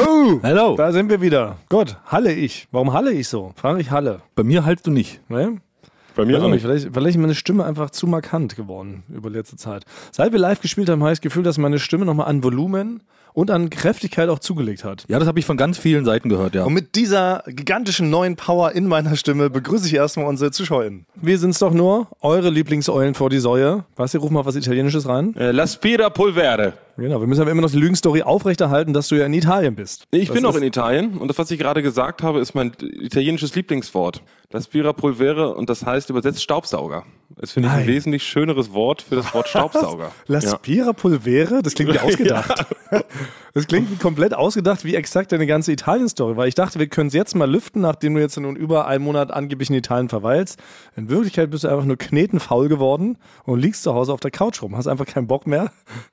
Hello. da sind wir wieder. Gott, halle ich. Warum halle ich so? Frage ich Halle. Bei mir hältst du nicht. Ne? Bei mir auch nicht. Vielleicht, vielleicht ist meine Stimme einfach zu markant geworden über letzte Zeit. Seit wir live gespielt haben, habe ich das Gefühl, dass meine Stimme nochmal an Volumen und an Kräftigkeit auch zugelegt hat. Ja, das habe ich von ganz vielen Seiten gehört, ja. Und mit dieser gigantischen neuen Power in meiner Stimme begrüße ich erstmal unsere ZuschauerInnen. Wir sind's doch nur, eure Lieblingseulen vor die Säue. Basti, ruf mal was Italienisches rein. Äh, L'aspira polvere. Genau, wir müssen aber immer noch die Lügenstory aufrechterhalten, dass du ja in Italien bist. Ich Das bin auch in Italien und das, was ich gerade gesagt habe, ist mein italienisches Lieblingswort. L'aspira polvere und das heißt übersetzt Staubsauger. Das finde ich Nein. ein wesentlich schöneres Wort für das Wort Staubsauger. La Ja. Spira Pulvere? Das klingt wie ausgedacht. Das klingt wie komplett ausgedacht, wie exakt deine ganze Italien-Story war. Ich dachte, wir können es jetzt mal lüften, nachdem du jetzt nun über einen Monat angeblich in Italien verweilst. In Wirklichkeit bist du einfach nur knetenfaul geworden und liegst zu Hause auf der Couch rum. Hast einfach keinen Bock mehr,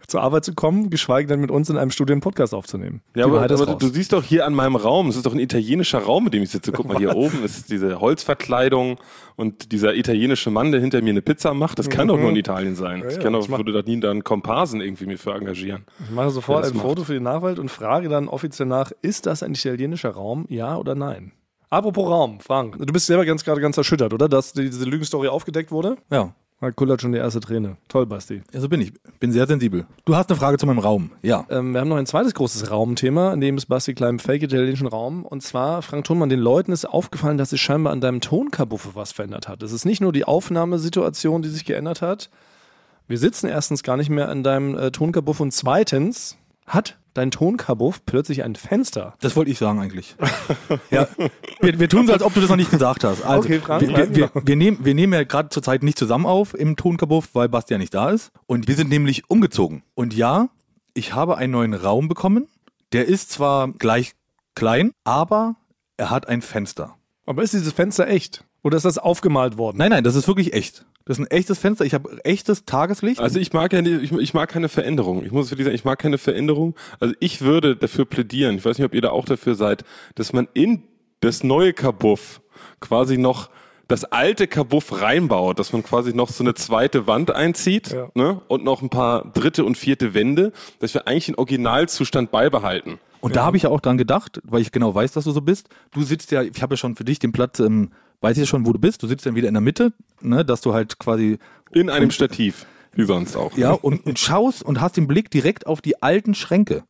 zur Arbeit zu kommen, geschweige denn mit uns in einem Studio einen Podcast aufzunehmen. Ja, Die aber, ist aber du siehst doch hier an meinem Raum, es ist doch ein italienischer Raum, mit dem ich sitze. Guck mal, hier oben ist diese Holzverkleidung und dieser italienische Mann, der hinter mir eine Pizza macht, das kann doch nur in Italien sein. ich Mhm. ja, kann doch, würde da nie einen Komparsen irgendwie mir für engagieren. Ich mache sofort Ja, ein macht. Foto für die Nachwelt und frage dann offiziell nach, ist das ein italienischer Raum, ja oder nein? Apropos Raum, Frank, du bist selber ganz gerade ganz erschüttert, oder? Dass diese Lügenstory aufgedeckt wurde? Ja. Da kullert schon die erste Träne. Toll, Basti. ja, so bin ich. Bin sehr sensibel. Du hast eine Frage zu meinem Raum. Ja. Ähm, wir haben noch ein zweites großes Raumthema, in dem ist Basti klein im fake-italienischen Raum. Und zwar, Frank Thunmann, den Leuten ist aufgefallen, dass sich scheinbar an deinem Tonkabuffe was verändert hat. Es ist nicht nur die Aufnahmesituation, die sich geändert hat. Wir sitzen erstens gar nicht mehr an deinem äh, Tonkabuff und zweitens hat dein Tonkabuff plötzlich ein Fenster. Das wollte ich sagen eigentlich. ja, wir, wir tun so, als ob du das noch nicht gesagt hast. Also, Okay, Frank, wir, wir, wir, wir, nehmen, wir nehmen ja gerade zurzeit nicht zusammen auf im Tonkabuff, weil Bastian nicht da ist. Und wir sind nämlich umgezogen. Und ja, ich habe einen neuen Raum bekommen. Der ist zwar gleich klein, aber er hat ein Fenster. Aber ist dieses Fenster echt? Oder ist das aufgemalt worden? Nein, nein, das ist wirklich echt. Das ist ein echtes Fenster. Ich habe echtes Tageslicht. Also ich mag ja nicht, ich, ich mag keine Veränderung. Ich muss wirklich sagen, ich mag keine Veränderung. Also ich würde dafür plädieren, ich weiß nicht, ob ihr da auch dafür seid, dass man in das neue Kabuff quasi noch das alte Kabuff reinbaut, dass man quasi noch so eine zweite Wand einzieht Ja. ne? und noch ein paar dritte und vierte Wände, dass wir eigentlich den Originalzustand beibehalten. Und da habe ich ja auch dran gedacht, weil ich genau weiß, dass du so bist. Du sitzt ja, ich habe ja schon für dich den Platz, ähm, weiß ich ja schon, wo du bist. Du sitzt dann wieder in der Mitte, ne, dass du halt quasi In einem Stativ, wie sonst auch. ja und, und schaust und hast den Blick direkt auf die alten Schränke.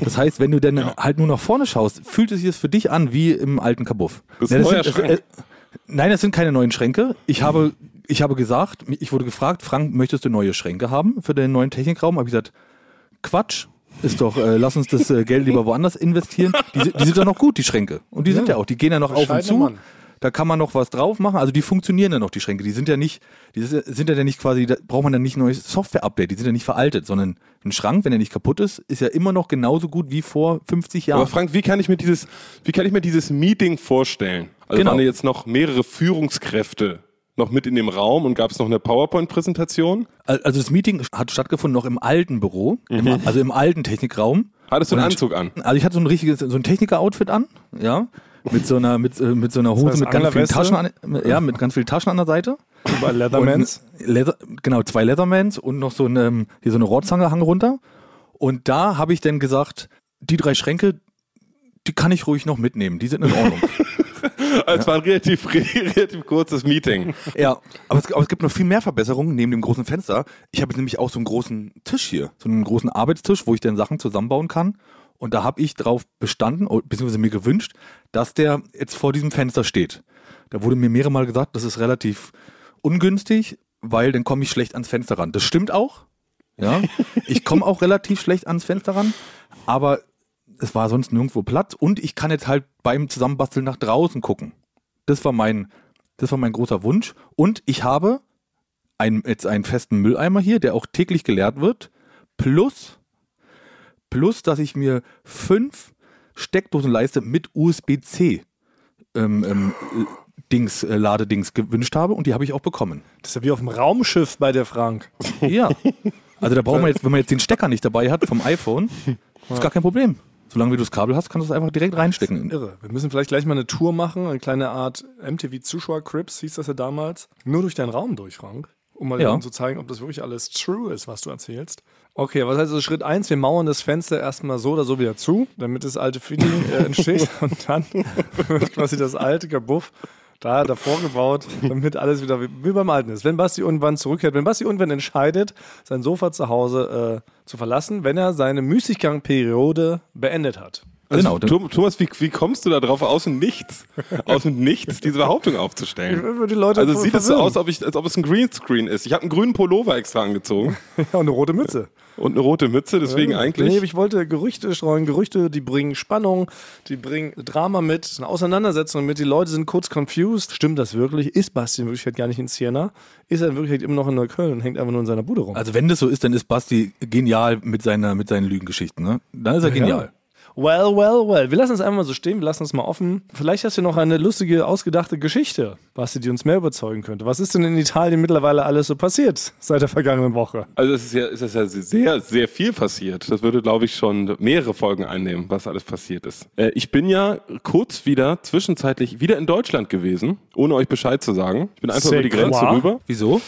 Das heißt, wenn du dann halt nur nach vorne schaust, fühlt es sich das für dich an wie im alten Kabuff. Das ist ein neuer sind, äh, nein, das sind keine neuen Schränke. Ich habe, ich habe gesagt, ich wurde gefragt, Frank, möchtest du neue Schränke haben für den neuen Technikraum? Habe ich gesagt, Quatsch. Ist doch, äh, lass uns das äh, Geld lieber woanders investieren. Die, die sind doch noch gut, die Schränke. Und die sind ja auch, die gehen ja noch auf und zu. Mann. Da kann man noch was drauf machen. Also die funktionieren ja noch, die Schränke. Die sind ja nicht, die sind ja nicht quasi, da braucht man dann nicht neues Software-Update. Die sind ja nicht veraltet, sondern ein Schrank, wenn er nicht kaputt ist, ist ja immer noch genauso gut wie vor 50 Jahren. Aber Frank, wie kann ich mir dieses, wie kann ich mir dieses Meeting vorstellen? Also Genau. waren jetzt noch mehrere Führungskräfte noch mit in dem Raum und gab es noch eine PowerPoint-Präsentation? Also das Meeting hat stattgefunden noch im alten Büro, im, also im alten Technikraum. Hattest du einen Anzug an? Also ich hatte so ein richtiges, so ein Techniker-Outfit an, ja, mit so einer, mit, äh, mit so einer Hose heißt mit ganz vielen? Taschen an, ja, mit ganz vielen Taschen an der Seite. Bei Leathermans. Leather, genau, zwei Leathermans und noch so eine, ähm, hier so eine Rohrzange hang runter. Und da habe ich dann gesagt, die drei Schränke, die kann ich ruhig noch mitnehmen, die sind in Ordnung. Also Es war ein relativ, relativ kurzes Meeting. ja, aber es, aber es gibt noch viel mehr Verbesserungen neben dem großen Fenster. Ich habe nämlich auch so einen großen Tisch hier, so einen großen Arbeitstisch, wo ich dann Sachen zusammenbauen kann. Und da habe ich drauf bestanden, beziehungsweise mir gewünscht, dass der jetzt vor diesem Fenster steht. Da wurde mir mehrere Mal gesagt, das ist relativ ungünstig, weil dann komme ich schlecht ans Fenster ran. Das stimmt auch. Ja, ich komme auch relativ schlecht ans Fenster ran, aber es war sonst nirgendwo Platz und ich kann jetzt halt beim Zusammenbasteln nach draußen gucken. Das war mein, das war mein großer Wunsch. Und ich habe ein, jetzt einen festen Mülleimer hier, der auch täglich geleert wird, plus, plus, dass ich mir fünf Steckdosen leiste mit USB-C ähm, ähm, Dings, äh, Ladedings gewünscht habe und die habe ich auch bekommen. Das ist ja wie auf dem Raumschiff bei der Frank. Ja. Also da braucht man jetzt, wenn man jetzt den Stecker nicht dabei hat vom iPhone, ist gar kein Problem. Solange wie du das Kabel hast, kannst du es einfach direkt reinstecken. Irre. Wir müssen vielleicht gleich mal eine Tour machen, eine kleine Art MTV-Zuschauer-Crips, hieß das ja damals. Nur durch deinen Raum durch, Frank. Um mal Ja. eben zu zeigen, ob das wirklich alles true ist, was du erzählst. Okay, was heißt also Schritt eins? Wir mauern das Fenster erstmal so oder so wieder zu, damit das alte Feeling äh, entsteht und dann wird quasi das alte Kabuff da davor gebaut, damit alles wieder wie, wie beim Alten ist. Wenn Basti irgendwann zurückkehrt, wenn Basti irgendwann entscheidet, sein Sofa zu Hause äh, zu verlassen, wenn er seine Müßiggang-Periode beendet hat. Also, Genau. Thom- Thomas, wie, wie kommst du da drauf, aus dem Nichts, aus dem Nichts diese Behauptung aufzustellen? Die Leute Also sieht es so aus, ob ich, als ob es ein Greenscreen ist. Ich habe einen grünen Pullover extra angezogen Ja, und eine rote Mütze. und eine rote Mütze, deswegen Nee, eigentlich. ich wollte Gerüchte streuen. Gerüchte, die bringen Spannung, die bringen Drama mit, eine Auseinandersetzung mit. Die Leute sind kurz confused. Stimmt das wirklich? Ist Basti in Wirklichkeit gar nicht in Siena? Ist er in Wirklichkeit immer noch in Neukölln und hängt einfach nur in seiner Bude rum? Also wenn das so ist, dann ist Basti genial mit, seiner, mit seinen Lügengeschichten. Ne? Dann ist er genial. Well, well, well. Wir lassen es einfach mal so stehen, wir lassen es mal offen. Vielleicht hast du noch eine lustige, ausgedachte Geschichte, Basti, die uns mehr überzeugen könnte. Was ist denn in Italien mittlerweile alles so passiert seit der vergangenen Woche? Also es ist ja, es ist ja sehr, sehr viel passiert. Das würde, glaube ich, schon mehrere Folgen einnehmen, was alles passiert ist. Äh, ich bin ja kurz wieder, zwischenzeitlich wieder in Deutschland gewesen, ohne euch Bescheid zu sagen. Ich bin einfach über die Grenze quoi? rüber, Wieso?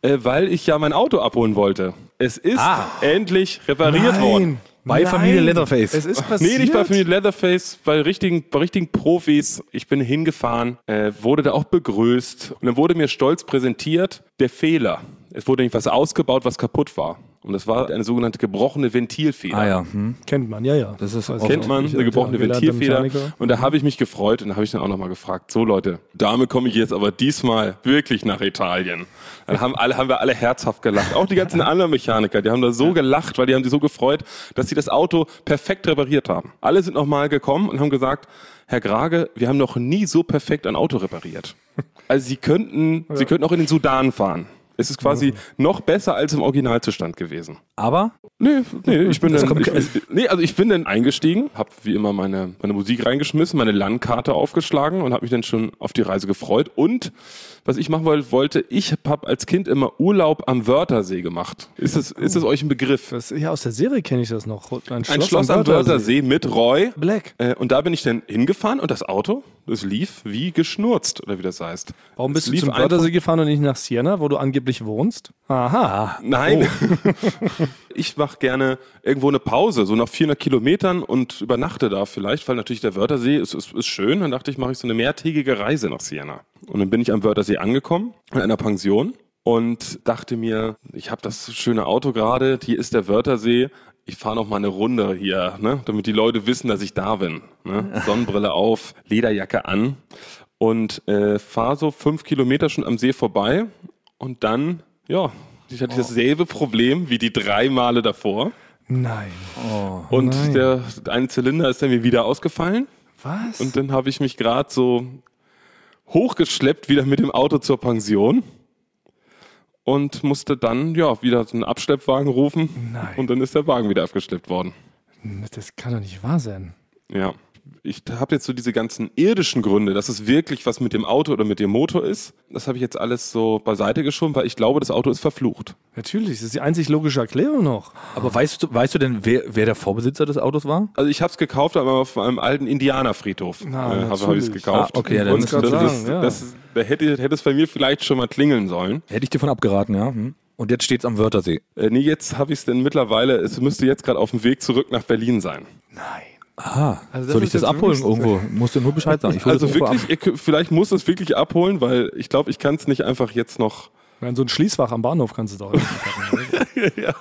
äh, weil ich ja mein Auto abholen wollte. Es ist Ah. endlich repariert worden. Bei Familie Leatherface. Es ist passiert. Nee, nicht bei Familie Leatherface, bei richtigen, bei richtigen Profis. Ich bin hingefahren, äh, wurde da auch begrüßt und dann wurde mir stolz präsentiert der Fehler. Es wurde nicht was ausgebaut, was kaputt war. Und das war eine sogenannte gebrochene Ventilfeder. Ah ja. Hm. Kennt man, ja, ja. Das ist oft- Kennt man, eine gebrochene Ventilfeder. Und da habe ich mich gefreut und da habe ich dann auch nochmal gefragt, so Leute, damit komme ich jetzt aber diesmal wirklich nach Italien. Dann haben, alle, haben wir alle herzhaft gelacht. Auch die ganzen anderen Mechaniker, die haben da so gelacht, weil die haben sich so gefreut, dass sie das Auto perfekt repariert haben. Alle sind nochmal gekommen und haben gesagt, Herr Grage, wir haben noch nie so perfekt ein Auto repariert. Also Sie könnten, Sie könnten auch in den Sudan fahren. Es ist quasi noch besser als im Originalzustand gewesen. Aber Nee, nee, ich bin dann, ich, nee, also ich bin dann eingestiegen, habe wie immer meine, meine Musik reingeschmissen, meine Landkarte aufgeschlagen und habe mich dann schon auf die Reise gefreut. Und was ich machen woll- wollte, ich habe als Kind immer Urlaub am Wörthersee gemacht. Ist es, ist es euch ein Begriff? Das, ja, aus der Serie kenne ich das noch. Ein Ein Schloss am Wörthersee mit Roy. Black. Äh, und da bin ich dann hingefahren und das Auto, das lief wie geschnurzt, oder wie das heißt. Warum bist du zum Wörthersee gefahren und nicht nach Siena, wo du angeblich wohnst? Aha. Nein. ich mache gerne irgendwo eine Pause, so nach 400 Kilometern und übernachte da vielleicht, weil natürlich der Wörthersee ist, ist, ist schön. Dann dachte ich, mache ich so eine mehrtägige Reise nach Siena. Und dann bin ich am Wörthersee angekommen, in einer Pension und dachte mir, ich habe das schöne Auto gerade, hier ist der Wörthersee. Ich fahre noch mal eine Runde hier, ne, damit die Leute wissen, dass ich da bin. Ne? Sonnenbrille auf, Lederjacke an und äh, fahre so fünf Kilometer schon am See vorbei und dann, ja, ich hatte dasselbe Problem wie die drei Male davor. Nein. Und nein. der eine Zylinder ist dann mir wieder ausgefallen. Was? Und dann habe ich mich gerade so hochgeschleppt wieder mit dem Auto zur Pension und musste dann ja wieder einen Abschleppwagen rufen. Nein. Und dann ist der Wagen wieder abgeschleppt worden. das kann doch nicht wahr sein. Ja. Ich habe jetzt so diese ganzen irdischen Gründe, dass es wirklich was mit dem Auto oder mit dem Motor ist. Das habe ich jetzt alles so beiseite geschoben, weil ich glaube, das Auto ist verflucht. Natürlich, das ist die einzig logische Erklärung noch. Aber weißt du, weißt du denn, wer, wer der Vorbesitzer des Autos war? Also ich habe es gekauft, aber auf einem alten Indianerfriedhof Na, äh, habe hab ich es gekauft. Ah, okay, ja, dann Und ist das, das- das, sagen, ja. das, da hätte, hätte es bei mir vielleicht schon mal klingeln sollen. Hätte ich dir von abgeraten, ja. Hm. Und jetzt steht's am Wörthersee. Äh, nee, jetzt habe ich es denn mittlerweile, es müsste jetzt gerade auf dem Weg zurück nach Berlin sein. Nein. Ah, Also soll ich das abholen irgendwo? Musst du nur Bescheid sagen. Also wirklich, ihr, vielleicht muss es wirklich abholen, weil ich glaube, ich kann es nicht einfach jetzt noch. Nein, so ein Schließfach am Bahnhof kannst du doch packen. ja.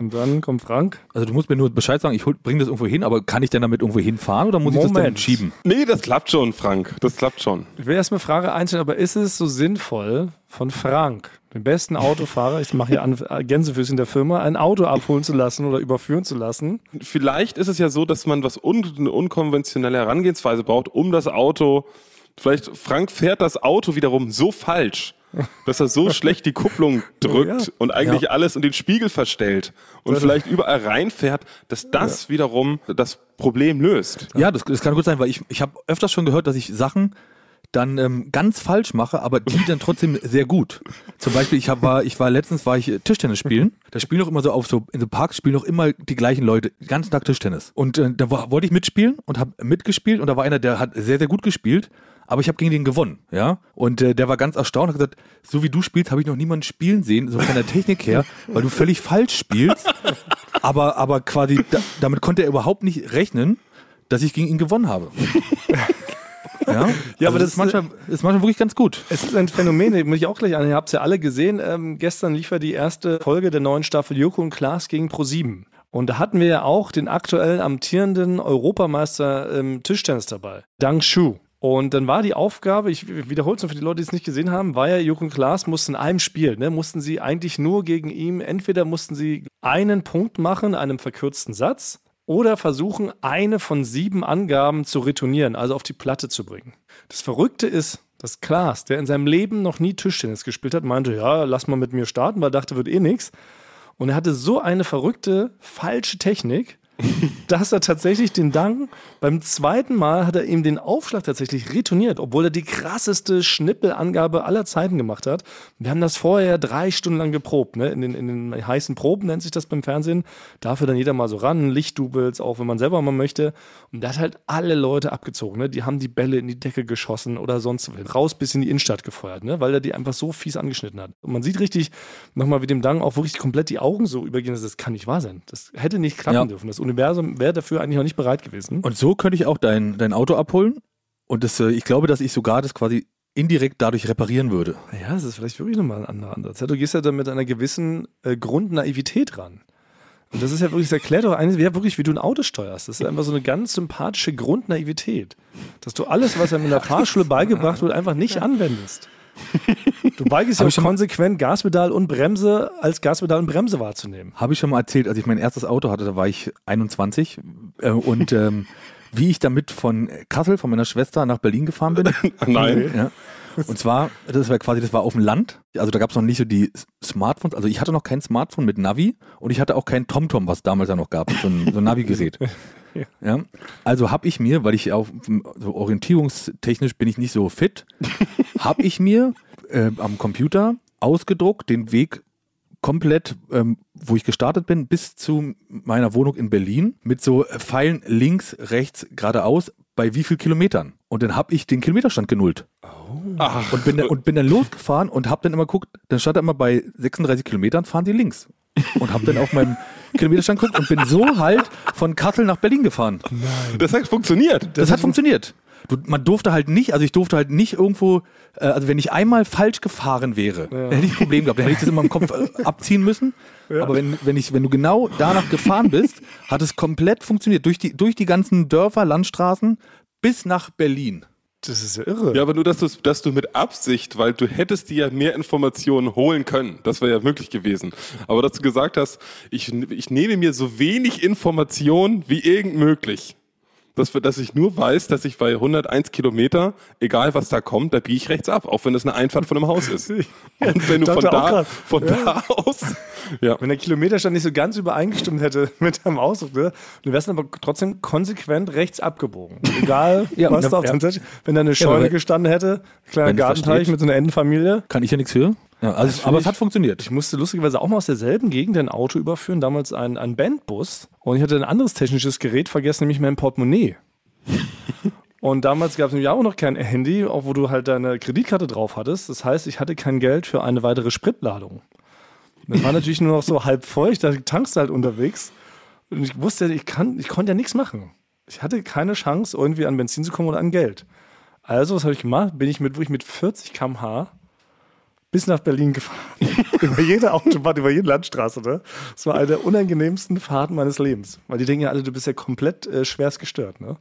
Und dann kommt Frank. Also du musst mir nur Bescheid sagen, ich hol, bring das irgendwo hin, aber kann ich denn damit irgendwo hinfahren oder muss ich das dann Moment. schieben? Nee, das klappt schon, Frank. Das klappt schon. Ich will erstmal Frage einstellen, aber ist es so sinnvoll von Frank, dem besten Autofahrer, ich mache hier an, äh, Gänsefüßchen der Firma, ein Auto abholen zu lassen oder überführen zu lassen? Vielleicht ist es ja so, dass man was un eine unkonventionelle Herangehensweise braucht, um das Auto. Vielleicht Frank fährt das Auto wiederum so falsch, dass er so schlecht die Kupplung drückt Ja. und eigentlich alles und den Spiegel verstellt und vielleicht überall reinfährt, dass das wiederum das Problem löst. Ja, das, das kann gut sein, weil ich, ich habe öfters schon gehört, dass ich Sachen dann ähm, ganz falsch mache, aber die dann trotzdem sehr gut. Zum Beispiel, ich hab, war, ich war letztens war ich äh, Tischtennis spielen. Da spielen doch immer so auf so in so Parks spielen doch immer die gleichen Leute ganzen Tag Tischtennis. Und äh, da war, wollte ich mitspielen und habe mitgespielt und da war einer, der hat sehr sehr gut gespielt, aber ich habe gegen den gewonnen, ja. Und äh, der war ganz erstaunt und hat gesagt, so wie du spielst, habe ich noch niemanden spielen sehen, so von der Technik her, weil du völlig falsch spielst. Aber, aber quasi, da, damit konnte er überhaupt nicht rechnen, dass ich gegen ihn gewonnen habe. Ja, Ja, also aber das das ist manchmal, ist manchmal wirklich ganz gut. Es ist ein Phänomen, das muss ich auch gleich an. Ihr habt es ja alle gesehen. Ähm, gestern lief ja die erste Folge der neuen Staffel Joko und Klaas gegen Pro7. Und da hatten wir ja auch den aktuell amtierenden Europameister im Tischtennis dabei, Dang Shu. Und dann war die Aufgabe, ich wiederhole es nur für die Leute, die es nicht gesehen haben, war ja, und Klaas mussten in einem Spiel, ne, mussten sie eigentlich nur gegen ihn, entweder mussten sie einen Punkt machen, in einem verkürzten Satz, oder versuchen, eine von sieben Angaben zu retournieren, also auf die Platte zu bringen. Das Verrückte ist, dass Klaas, der in seinem Leben noch nie Tischtennis gespielt hat, meinte, ja, lass mal mit mir starten, weil er dachte, wird eh nichts. Und er hatte so eine verrückte, falsche Technik, dass er tatsächlich den Dang beim zweiten Mal hat er ihm den Aufschlag tatsächlich retourniert, obwohl er die krasseste Schnippelangabe aller Zeiten gemacht hat. Wir haben das vorher drei Stunden lang geprobt, ne? in, den, in den heißen Proben nennt sich das beim Fernsehen. Dafür dann jeder mal so ran, Lichtdubels, auch wenn man selber mal möchte. Und der hat halt alle Leute abgezogen. Ne? Die haben die Bälle in die Decke geschossen oder sonst raus bis in die Innenstadt gefeuert, ne? weil er die einfach so fies angeschnitten hat. Und man sieht richtig nochmal, wie dem Dang auch wirklich komplett die Augen so übergehen. Das kann nicht wahr sein. Das hätte nicht klappen Ja. dürfen. Das Universum wäre dafür eigentlich noch nicht bereit gewesen. Und so könnte ich auch dein, dein Auto abholen. Und das, äh, ich glaube, dass ich sogar das quasi indirekt dadurch reparieren würde. Ja, das ist vielleicht wirklich nochmal ein anderer Ansatz. Ja, Du gehst ja da mit einer gewissen äh, Grundnaivität ran. Und das ist ja wirklich, das erklärt doch eigentlich, ja, wirklich, wie du ein Auto steuerst. Das ist einfach so eine ganz sympathische Grundnaivität. Dass du alles, was einem in der Fahrschule beigebracht wird, einfach nicht anwendest. Du beigest ja konsequent Gaspedal und Bremse als Gaspedal und Bremse wahrzunehmen. Habe ich schon mal erzählt, als ich mein erstes Auto hatte, da war ich 21. Äh, und ähm, wie ich damit von Kassel, von meiner Schwester nach Berlin gefahren bin. Nein. Ja. Und zwar, das war quasi, das war auf dem Land. Also da gab es noch nicht so die Smartphones. Also ich hatte noch kein Smartphone mit Navi und ich hatte auch kein TomTom, was damals ja noch gab, so ein, so ein Navigerät. Ja. Also habe ich mir, weil ich auf so orientierungstechnisch bin ich nicht so fit, habe ich mir äh, am Computer ausgedruckt den Weg komplett, ähm, wo ich gestartet bin, bis zu meiner Wohnung in Berlin mit so Pfeilen links, rechts, geradeaus bei wie viel Kilometern. Und dann habe ich den Kilometerstand genullt. Ach, Und bin, dann, und bin dann losgefahren und habe dann immer geguckt, dann stand da immer bei 36 Kilometern, fahren die links. Und habe dann auf meinem Kilometerstand geguckt und bin so halt von Kassel nach Berlin gefahren. das hat funktioniert. Das, hat funktioniert. Du, man durfte halt nicht, also ich durfte halt nicht irgendwo, äh, also wenn ich einmal falsch gefahren wäre, dann hätte ich ein Problem gehabt. Dann hätte ich das immer im Kopf äh, abziehen müssen. Aber wenn, wenn, ich, wenn du genau danach gefahren bist, hat es komplett funktioniert. Durch die, durch die ganzen Dörfer, Landstraßen bis nach Berlin. Das ist ja irre. Ja, aber nur, dass, du's- dass du mit Absicht, weil du hättest dir ja mehr Informationen holen können. Das wäre ja möglich gewesen. Aber dass du gesagt hast, ich, ich nehme mir so wenig Informationen wie irgend möglich. Dass, dass ich nur weiß, dass ich bei 101 Kilometer, egal was da kommt, da biege ich rechts ab, auch wenn das eine Einfahrt von einem Haus ist. Und wenn du von da, von da aus, ja. Wenn der Kilometerstand nicht so ganz übereingestimmt hätte mit deinem Ausdruck, ne? du wärst dann aber trotzdem konsequent rechts abgebogen. Egal, Ja, was ja, da auf ja. dem Tisch. Wenn da eine Scheune gestanden hätte, kleiner Gartenteich mit so einer Entenfamilie. Kann ich ja nichts für. Ja, also, aber ich- es hat funktioniert. Ich musste lustigerweise auch mal aus derselben Gegend ein Auto überführen, damals ein, ein Bandbus. Und ich hatte ein anderes technisches Gerät vergessen, nämlich mein Portemonnaie. Und damals gab es nämlich auch noch kein Handy, auch wo du halt deine Kreditkarte drauf hattest. Das heißt, ich hatte kein Geld für eine weitere Spritladung. Das war natürlich nur noch so halb feucht, da tankst du halt unterwegs. Und ich wusste, ich, kann, ich konnte ja nichts machen. Ich hatte keine Chance, irgendwie an Benzin zu kommen oder an Geld. Also, was habe ich gemacht? Bin ich mit, wirklich mit 40 km/h bis nach Berlin gefahren. über jede Autobahn, über jede Landstraße. Ne? Das war eine der unangenehmsten Fahrten meines Lebens. Weil die denken ja alle, du bist ja komplett äh, schwerst gestört. Ne?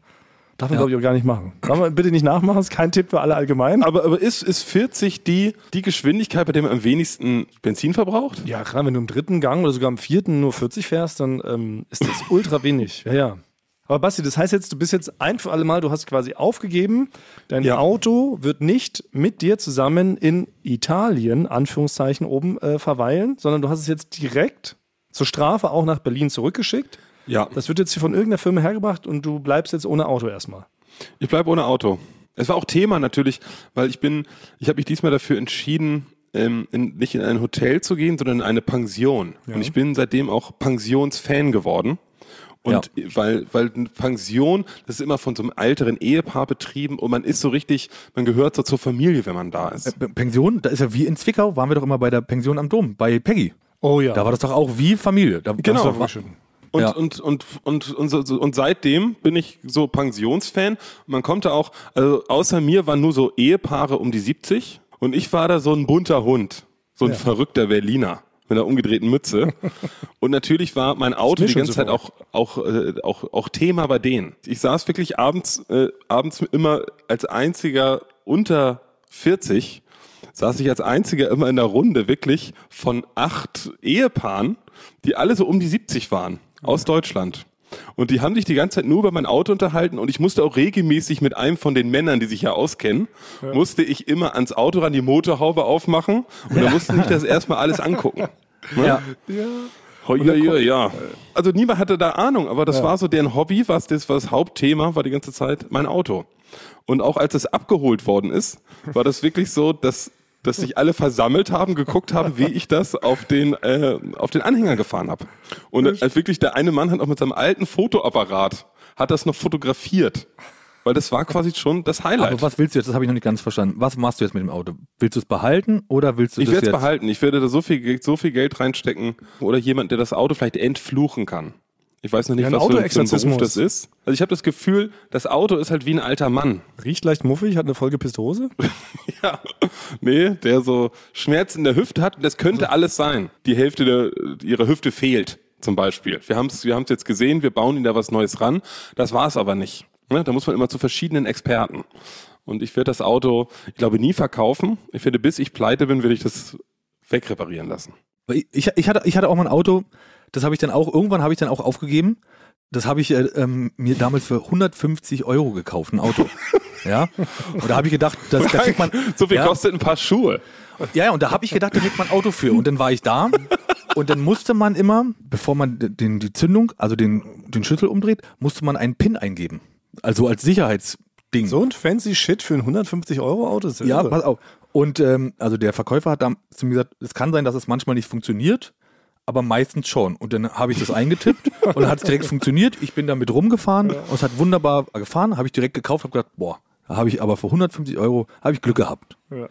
Darf man, Ja. glaube ich, auch gar nicht machen. Darf man bitte nicht nachmachen, ist kein Tipp für alle allgemein. Aber, aber ist, ist 40 die, die Geschwindigkeit, bei der man am wenigsten Benzin verbraucht? Ja, klar, wenn du im dritten Gang oder sogar im vierten nur 40 fährst, dann ähm, ist das ultra wenig. Ja, ja. Aber Basti, das heißt jetzt, du bist jetzt ein für alle Mal, du hast quasi aufgegeben, dein Ja. Auto wird nicht mit dir zusammen in Italien, Anführungszeichen oben, äh, verweilen, sondern du hast es jetzt direkt zur Strafe auch nach Berlin zurückgeschickt. Ja. Das wird jetzt hier von irgendeiner Firma hergebracht und du bleibst jetzt ohne Auto erstmal. Ich bleibe ohne Auto. Es war auch Thema natürlich, weil ich bin, ich habe mich diesmal dafür entschieden, ähm, in, nicht in ein Hotel zu gehen, sondern in eine Pension. Und ich bin seitdem auch Pensionsfan geworden. Und weil, weil eine Pension, das ist immer von so einem älteren Ehepaar betrieben und man ist so richtig, man gehört so zur Familie, wenn man da ist. Äh, Pension, da ist ja wie in Zwickau, waren wir doch immer bei der Pension am Dom, bei Peggy. Oh ja. Da war das doch auch wie Familie. Da, Genau. Das war, Und, Ja. und, und, und, und, so- und seitdem bin ich so Pensionsfan. Und man konnte auch, also außer mir waren nur so Ehepaare um die 70 und ich war da so ein bunter Hund, so ein Ja. verrückter Berliner mit einer umgedrehten Mütze. und natürlich war mein Auto die ganze Zeit auch, auch, äh, auch, auch Thema bei denen. Ich saß wirklich abends, äh, abends immer als einziger unter 40 saß ich als einziger immer in der Runde wirklich von acht Ehepaaren, die alle so um die 70 waren, aus Deutschland. Und die haben sich die ganze Zeit nur über mein Auto unterhalten und ich musste auch regelmäßig mit einem von den Männern, die sich ja auskennen, musste ich immer ans Auto ran die Motorhaube aufmachen und da mussten sich das erstmal alles angucken. Ne? ja. Oh, ja, ja, ja. Also niemand hatte da Ahnung, aber das war so deren Hobby, was das, was das Hauptthema war die ganze Zeit mein Auto. Und auch als es abgeholt worden ist, war das wirklich so, dass dass sich alle versammelt haben, geguckt haben, wie ich das auf den äh, auf den Anhänger gefahren habe. Und äh, wirklich der eine Mann hat auch mit seinem alten Fotoapparat hat das noch fotografiert, weil das war quasi schon das Highlight. Aber was willst du jetzt? Das habe ich noch nicht ganz verstanden. Was machst du jetzt mit dem Auto? Willst du es behalten oder willst du Ich das werde es jetzt? behalten. Ich werde da so viel, Geld- so viel Geld reinstecken oder jemand, der das Auto vielleicht entfluchen kann. Ich weiß noch nicht, Ja, ein was für, für ein Beruf Autoexorzismus. das ist. Also ich habe das Gefühl, das Auto ist halt wie ein alter Mann. Riecht leicht muffig, hat eine vollgepisste Hose. Ja. Nee, der so Schmerz in der Hüfte hat. Das könnte alles sein. Die Hälfte der, ihrer Hüfte fehlt zum Beispiel. Wir haben es wir haben's jetzt gesehen, wir bauen ihnen da was Neues ran. Das war es aber nicht. Ne? Da muss man immer zu verschiedenen Experten. Und ich werde das Auto, ich glaube, nie verkaufen. Ich werde, bis ich pleite bin, werde ich das wegreparieren lassen. Ich, ich, hatte, ich hatte auch mal ein Auto, das habe ich dann auch, irgendwann habe ich dann auch aufgegeben. Das habe ich äh, ähm, mir damals für 150 Euro gekauft, ein Auto. ja. Und da habe ich gedacht, das, da kriegt man. so viel ja, kostet ein paar Schuhe. Ja, ja, und da habe ich gedacht, da kriegt man ein Auto für. Und dann war ich da und dann musste man immer, bevor man den, die Zündung, also den, den Schlüssel umdreht, musste man einen PIN eingeben. Also als Sicherheitsding. So ein fancy Shit für ein 150 Euro Auto. ist Ja, irre. pass auf. Und ähm, also der Verkäufer hat da zu mir gesagt, es kann sein, dass es manchmal nicht funktioniert, aber meistens schon. Und dann habe ich das eingetippt und dann hat es direkt funktioniert. Ich bin damit rumgefahren und es hat wunderbar gefahren, habe ich direkt gekauft, habe gedacht, boah, da habe ich aber für 150 Euro habe ich Glück gehabt. Ja.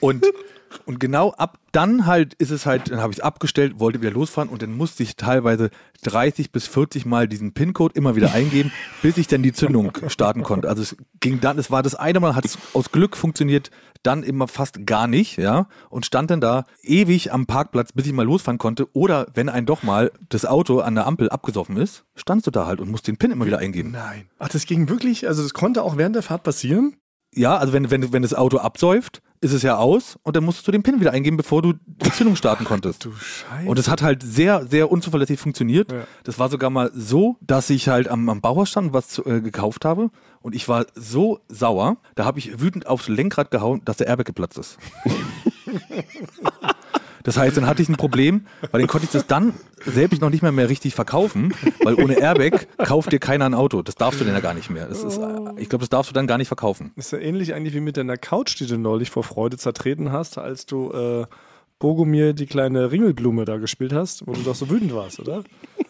Und und genau ab dann halt ist es halt, dann habe ich es abgestellt, wollte wieder losfahren und dann musste ich teilweise 30 bis 40 Mal diesen PIN-Code immer wieder eingeben, bis ich dann die Zündung starten konnte. Also es ging dann, es war das eine Mal, hat es aus Glück funktioniert, dann immer fast gar nicht, ja, und stand dann da ewig am Parkplatz, bis ich mal losfahren konnte. Oder wenn ein doch mal das Auto an der Ampel abgesoffen ist, standst du da halt und musst den PIN immer wieder eingeben. Nein. Ach, das ging wirklich, also das konnte auch während der Fahrt passieren? Ja, also wenn, wenn, wenn das Auto absäuft, ist es ja aus und dann musstest du den PIN wieder eingeben, bevor du die Zündung starten konntest. Du Scheiße. Und es hat halt sehr, sehr unzuverlässig funktioniert. Ja. Das war sogar mal so, dass ich halt am, am Bauhaus stand und was äh, gekauft habe. Und ich war so sauer, da habe ich wütend aufs Lenkrad gehauen, dass der Airbag geplatzt ist. Das heißt, dann hatte ich ein Problem, weil dann konnte ich das dann selbst noch nicht mehr, mehr richtig verkaufen, weil ohne Airbag kauft dir keiner ein Auto. Das darfst du denn ja gar nicht mehr. Das ist, äh, ich glaube, das darfst du dann gar nicht verkaufen. ist ja ähnlich eigentlich wie mit deiner Couch, die du neulich vor Freude zertreten hast, als du äh, Bogomir die kleine Ringelblume da gespielt hast, wo du doch so wütend warst, oder?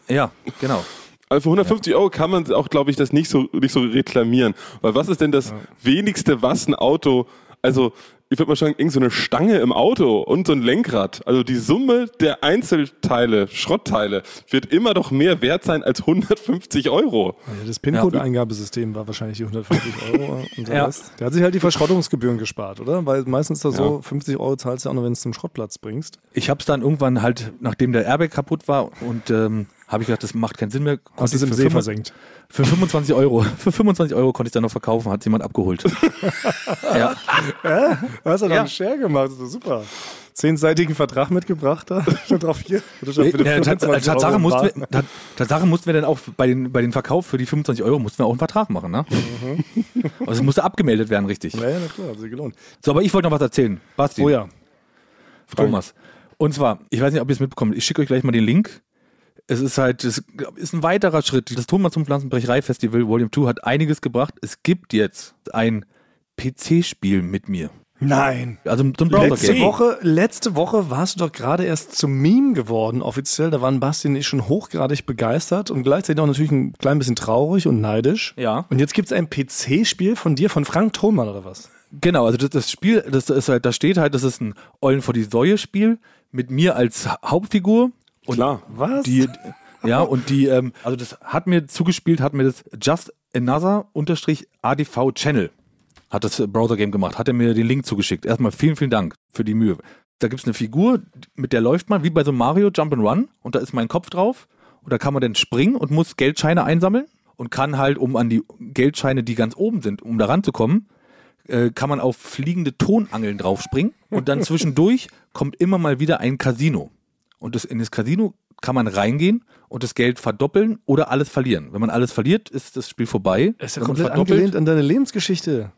Ja, genau. Also für 150 Euro kann man auch, glaube ich, das nicht so, nicht so reklamieren. Weil was ist denn das wenigste, was ein Auto, also ich würde mal sagen, irgend so eine Stange im Auto und so ein Lenkrad. Also die Summe der Einzelteile, Schrottteile, wird immer doch mehr wert sein als 150 Euro. Ja, das PIN-Code-Eingabesystem war wahrscheinlich die 150 Euro. Und der, Ja. Rest, der hat sich halt die Verschrottungsgebühren gespart, oder? Weil meistens ist das Ja. so, 50 Euro zahlst du auch nur, wenn du es zum Schrottplatz bringst. Ich habe es dann irgendwann halt, nachdem der Airbag kaputt war und ähm, habe ich gedacht, das macht keinen Sinn mehr. Hast konnte es im für See 25 versenkt. Für 25 Euro. Für 25 Euro konnte ich dann noch verkaufen, hat jemand abgeholt. ja. Du hast ja noch Ja. einen Share gemacht, das ist super. Zehnseitigen Vertrag mitgebracht da, schon drauf hier. Ja, Tat- 25 Tatsache, mussten wir, Tat- Tatsache mussten wir dann auch bei den, bei den Verkauf für die 25 Euro mussten wir auch einen Vertrag machen. Ne? Also es musste abgemeldet werden, richtig. Ja, ja, na klar, hat sich gelohnt. So, aber ich wollte noch was erzählen. Basti, Oh ja. Thomas. Und zwar, ich weiß nicht, ob ihr es mitbekommt, ich schicke euch gleich mal den Link. Es ist halt, es ist ein weiterer Schritt. Das Thomas zum Pflanzenbrecherei-Festival Volume 2 hat einiges gebracht. Es gibt jetzt ein PC-Spiel mit mir. Nein. Also so ein Letzte. Woche, letzte Woche warst du doch gerade erst zum Meme geworden, offiziell. Da waren Basti und ich schon hochgradig begeistert und gleichzeitig auch natürlich ein klein bisschen traurig und neidisch. Ja. Und jetzt gibt es ein PC-Spiel von dir, von Frank Thonmann oder was? Genau, also das, das Spiel, das ist halt, da steht halt, das ist ein Eulen vor die Säue-Spiel mit mir als Ha- Hauptfigur. Und Klar. Was? Die, ja, und die, ähm, also das hat mir zugespielt, hat mir das Just Another unterstrich ADV Channel hat das Browser-Game gemacht, hat er mir den Link zugeschickt. Erstmal vielen, vielen Dank für die Mühe. Da gibt es eine Figur, mit der läuft man wie bei so Mario Jump'n'Run und da ist mein Kopf drauf und da kann man dann springen und muss Geldscheine einsammeln und kann halt, um an die Geldscheine, die ganz oben sind, um da ranzukommen, äh, kann man auf fliegende Tonangeln draufspringen und dann zwischendurch kommt immer mal wieder ein Casino. Und das, in das Casino kann man reingehen und das Geld verdoppeln oder alles verlieren. Wenn man alles verliert, ist das Spiel vorbei. Das ist ja Wenn komplett angelehnt an deine Lebensgeschichte.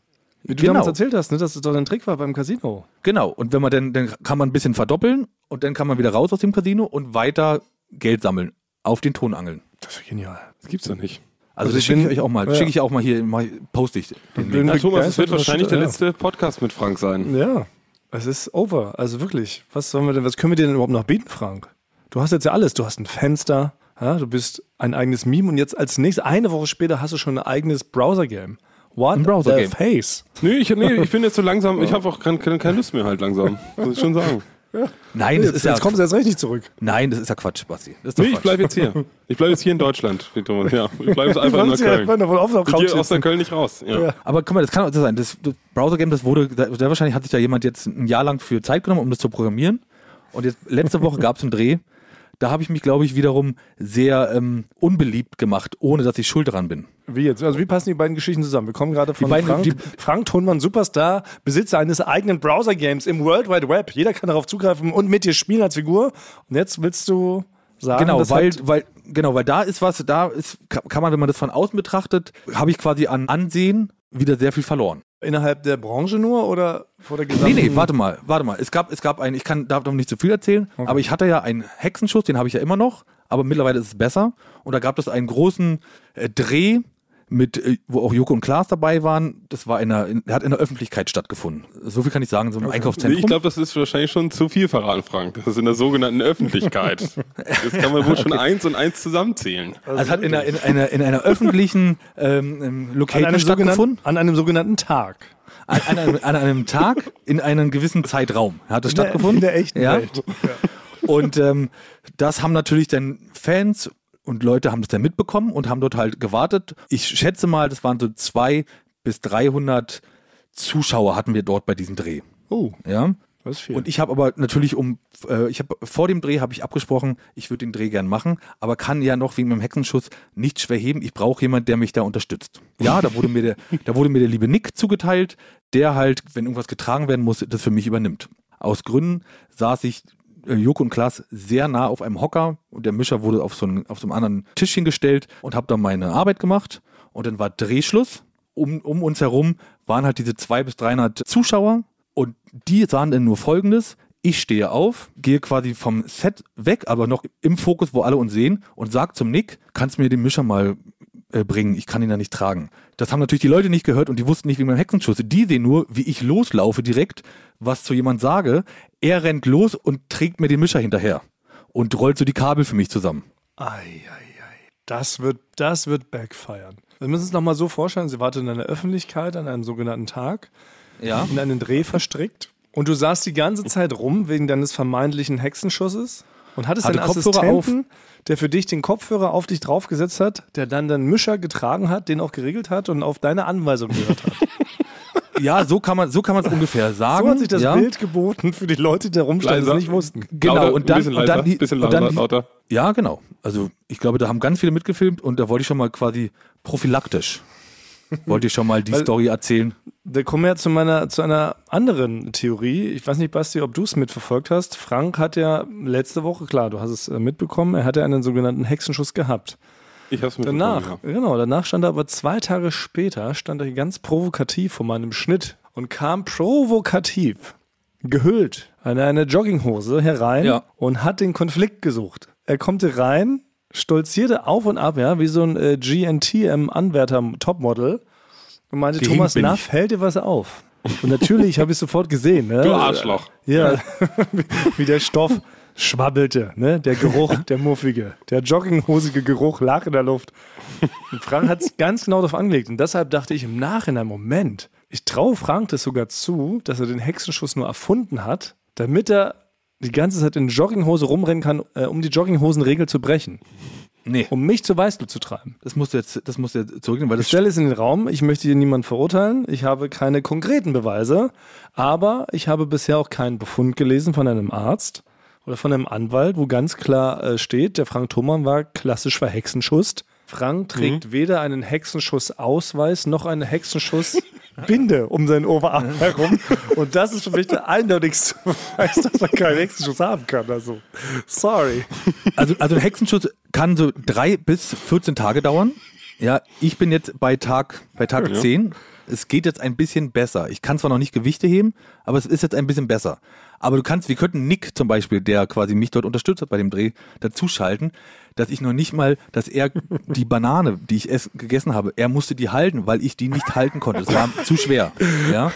Wie du Genau. damals erzählt hast, ne, dass es doch ein Trick war beim Casino. Genau. Und wenn man dann, dann kann man ein bisschen verdoppeln und dann kann man wieder raus aus dem Casino und weiter Geld sammeln auf den Tonangeln. Das ist genial. Das gibt's doch nicht. Also, Also das ich schicke ich euch auch mal. ja. Schicke ich auch mal hier, mal, poste ich den Link. Ja, Thomas, es wird wahrscheinlich der ja. letzte Podcast mit Frank sein. Ja, es ist over. Also wirklich. Was sollen wir denn, was können wir dir denn überhaupt noch bieten, Frank? Du hast jetzt ja alles. Du hast ein Fenster, ja, du bist ein eigenes Meme und jetzt als nächstes, eine Woche später, hast du schon ein eigenes Browser-Game. What Ein Browser-Game. the face? Nee, ich, nee, ich bin jetzt so langsam, ich habe auch kein, keine, keine Lust mehr halt langsam. Muss ich schon sagen. Nein, das Jetzt, ist ja, jetzt kommst du erst recht nicht zurück. nein, das ist ja Quatsch, Basti. Das Nee, ich Quatsch. bleibe jetzt hier. Ich bleibe jetzt hier in Deutschland, Thomas. Ja, ich bleibe jetzt einfach in ja Neukölln. davon auf der Ich Couch aus sitzen. Neukölln nicht raus. Ja. Ja. Aber guck mal, das kann auch so sein. Das, das Browser-Game, das wurde, da- sehr wahrscheinlich hat sich da jemand jetzt ein Jahr lang für Zeit genommen, um das zu programmieren. Und jetzt letzte Woche gab es einen Dreh. Da habe ich mich, glaube ich, wiederum sehr ähm, unbeliebt gemacht, ohne dass ich schuld dran bin. Wie jetzt? Also wie passen die beiden Geschichten zusammen? Wir kommen gerade von beiden- Frank, die- Frank Thunmann, Superstar, Besitzer eines eigenen Browser-Games im World Wide Web. Jeder kann darauf zugreifen und mit dir spielen als Figur. Und jetzt willst du sagen, Genau, das weil, hat- weil, genau, weil da ist was, da ist, kann man, wenn man das von außen betrachtet, habe ich quasi an Ansehen wieder sehr viel verloren. Innerhalb der Branche nur oder vor der Nee, gesamten... nee, warte mal, warte mal. Es gab, es gab einen, ich kann, darf noch nicht zu viel erzählen, aber ich hatte ja einen Hexenschuss, den habe ich ja immer noch, aber mittlerweile ist es besser. Und da gab es einen großen äh, Dreh mit, äh, wo auch Joko und Klaas dabei waren. Das war in der, in, hat in der Öffentlichkeit stattgefunden. So viel kann ich sagen, so im Einkaufszentrum. ich glaube, das ist wahrscheinlich schon zu viel verraten, Frank. Das ist in der sogenannten Öffentlichkeit. Das kann man wohl schon eins und eins zusammenzählen. also es hat in einer, in einer, in einer öffentlichen ähm, ähm, an Location einem, stattgefunden. an einem sogenannten Tag. An, an, einem, an einem Tag in einem gewissen Zeitraum hat es stattgefunden. in der echten ja. Welt. Und ähm, das haben natürlich dann Fans und Leute haben das dann mitbekommen und haben dort halt gewartet. Ich schätze mal, das waren so zwei bis 300 Zuschauer hatten wir dort bei diesem Dreh. Oh, Ja. das ist viel. Und ich habe aber natürlich um, äh, ich habe vor dem Dreh habe ich abgesprochen, ich würde den Dreh gern machen, aber kann ja noch wegen meinem Hexenschuss nicht schwer heben. Ich brauche jemanden, der mich da unterstützt. Ja, da wurde mir der, da wurde mir der liebe Nick zugeteilt, der halt, wenn irgendwas getragen werden muss, das für mich übernimmt. Aus Gründen saß ich Joko und Klaas sehr nah auf einem Hocker und der Mischer wurde auf so, einen, auf so einem anderen Tischchen gestellt und habe da meine Arbeit gemacht und dann war Drehschluss. Um, um uns herum waren halt diese 200 bis 300 Zuschauer und die sahen dann nur Folgendes. Ich stehe auf, gehe quasi vom Set weg, aber noch im Fokus, wo alle uns sehen und sag zum Nick, kannst du mir den Mischer mal äh, bringen, ich kann ihn da nicht tragen. Das haben natürlich die Leute nicht gehört und die wussten nicht wegen meinem Hexenschuss. Die sehen nur, wie ich loslaufe direkt, was zu jemand sage. Er rennt los und trägt mir den Mischer hinterher und rollt so die Kabel für mich zusammen. Ei, ei, ei. Das wird, das wird backfiren. Wir müssen es nochmal so vorstellen, sie wartet in einer Öffentlichkeit an einem sogenannten Tag, Ja. in einen Dreh verstrickt und du saßt die ganze Zeit rum wegen deines vermeintlichen Hexenschusses und hattest Hatte einen Kopfhörer Assistenten, der für dich den Kopfhörer auf dich draufgesetzt hat, der dann den Mischer getragen hat, den auch geregelt hat und auf deine Anweisung gehört hat. Ja, so kann man so kann man es ungefähr sagen. So hat sich das ja. Bild geboten für die Leute, die da rumstanden, die es nicht wussten. Genau, Lauter, und dann, ein bisschen und leiser, dann die, bisschen und dann lauter, die, lauter. Ja, genau. Also ich glaube, da haben ganz viele mitgefilmt und da wollte ich schon mal quasi prophylaktisch, wollte ich schon mal die Weil- Story erzählen. Da kommen wir zu meiner, zu einer anderen Theorie. Ich weiß nicht, Basti, ob du es mitverfolgt hast. Frank hat ja letzte Woche, klar, du hast es äh, mitbekommen, er hatte einen sogenannten Hexenschuss gehabt. Ich hab's mit Danach, genau, danach stand er aber zwei Tage später, stand er ganz provokativ vor meinem Schnitt und kam provokativ, gehüllt in eine Jogginghose herein Ja. und hat den Konflikt gesucht. Er kommt rein, stolzierte auf und ab, ja, wie so ein äh, GNTM-Anwärter-Topmodel und meinte, Gehängt Thomas Naff, hält dir was auf? Und natürlich habe ich sofort gesehen. Ne? Du Arschloch. Ja, wie der Stoff schwabbelte, ne? Der Geruch, der muffige, der jogginghosige Geruch lag in der Luft. Und Frank hat es ganz genau darauf angelegt. Und deshalb dachte ich im Nachhinein, Moment, ich traue Frank das sogar zu, dass er den Hexenschuss nur erfunden hat, damit er die ganze Zeit in Jogginghose rumrennen kann, äh, um die Jogginghosenregel zu brechen. Nee. Um mich zur Weißblut zu treiben. Das musst du jetzt, das musst du jetzt zurücknehmen, weil Ich das stelle es in den Raum. Ich möchte hier niemanden verurteilen. Ich habe keine konkreten Beweise. Aber ich habe bisher auch keinen Befund gelesen von einem Arzt oder von einem Anwalt, wo ganz klar äh, steht, der Frank Thoman war klassisch verhexenschusst. Frank trägt weder einen Hexenschussausweis noch eine Hexenschussbinde um seinen Oberarm herum. Und das ist für mich der eindeutigste Beweis, dass man keinen Hexenschuss haben kann. Also, sorry. Also, also ein Hexenschuss kann so drei bis 14 Tage dauern. Ja, ich bin jetzt bei Tag, bei Tag 10. Es geht jetzt ein bisschen besser. Ich kann zwar noch nicht Gewichte heben, aber es ist jetzt ein bisschen besser. Aber du kannst, wir könnten Nick zum Beispiel, der quasi mich dort unterstützt hat bei dem Dreh, dazuschalten, dass ich noch nicht mal, dass er die Banane, die ich ess, gegessen habe, er musste die halten, weil ich die nicht halten konnte. Das war zu schwer. Ja.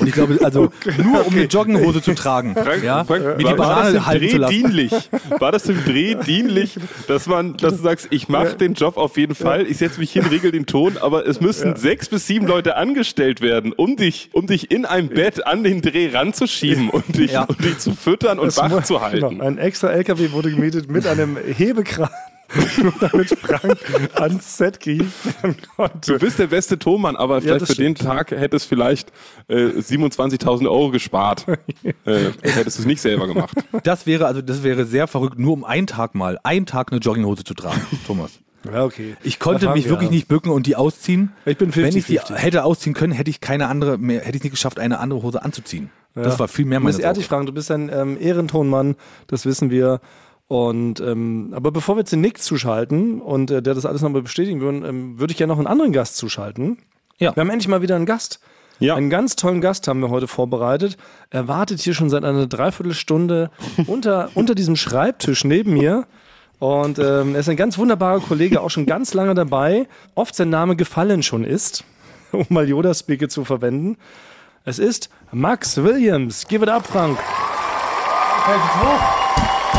Und ich glaube, also nur um eine Jogginghose zu tragen, ja, Frank, mir die war, war das Banane im halten Dreh zu lassen. dienlich? War das im Dreh dienlich, dass man, dass du sagst, ich mache den Job auf jeden Fall, ich setze mich hin, regel den Ton, aber es müssen sechs bis sieben Leute angestellt werden, um dich, um dich in ein Bett an den Dreh ranzuschieben und dich, Ja. und dich zu füttern und Das wach zu halten. Genau, ein extra LKW wurde gemietet mit einem Hebekran, nur damit Frank ans Set gehievt werden konnte. Du bist der beste Tonmann, aber vielleicht das für den Tag hättest vielleicht äh, 27.000 Euro gespart. äh, hättest du es nicht selber gemacht. Das wäre also, das wäre sehr verrückt, nur um einen Tag mal, einen Tag eine Jogginghose zu tragen, Thomas. Ja, okay. Ich konnte mich wir wirklich an. nicht bücken und die ausziehen. Ich bin Wenn ich die 50-50. hätte ausziehen können, hätte ich keine andere mehr, hätte ich nicht geschafft, eine andere Hose anzuziehen. Das war viel mehr Ich meine muss ehrlich Sorge. fragen, du bist ein ähm, Ehrentonmann, das wissen wir. Und ähm, aber bevor wir jetzt den Nick zuschalten und äh, der das alles nochmal bestätigen würden, ähm, würde ich gerne noch einen anderen Gast zuschalten. Ja. Wir haben endlich mal wieder einen Gast. Ja. Einen ganz tollen Gast haben wir heute vorbereitet. Er wartet hier schon seit einer Dreiviertelstunde unter, unter diesem Schreibtisch neben mir. Und ähm, er ist ein ganz wunderbarer Kollege, auch schon ganz lange dabei. Oft sein Name gefallen schon ist, um mal Yoda-Speake zu verwenden. Es ist Max Williams. Give it up, Frank. Hey!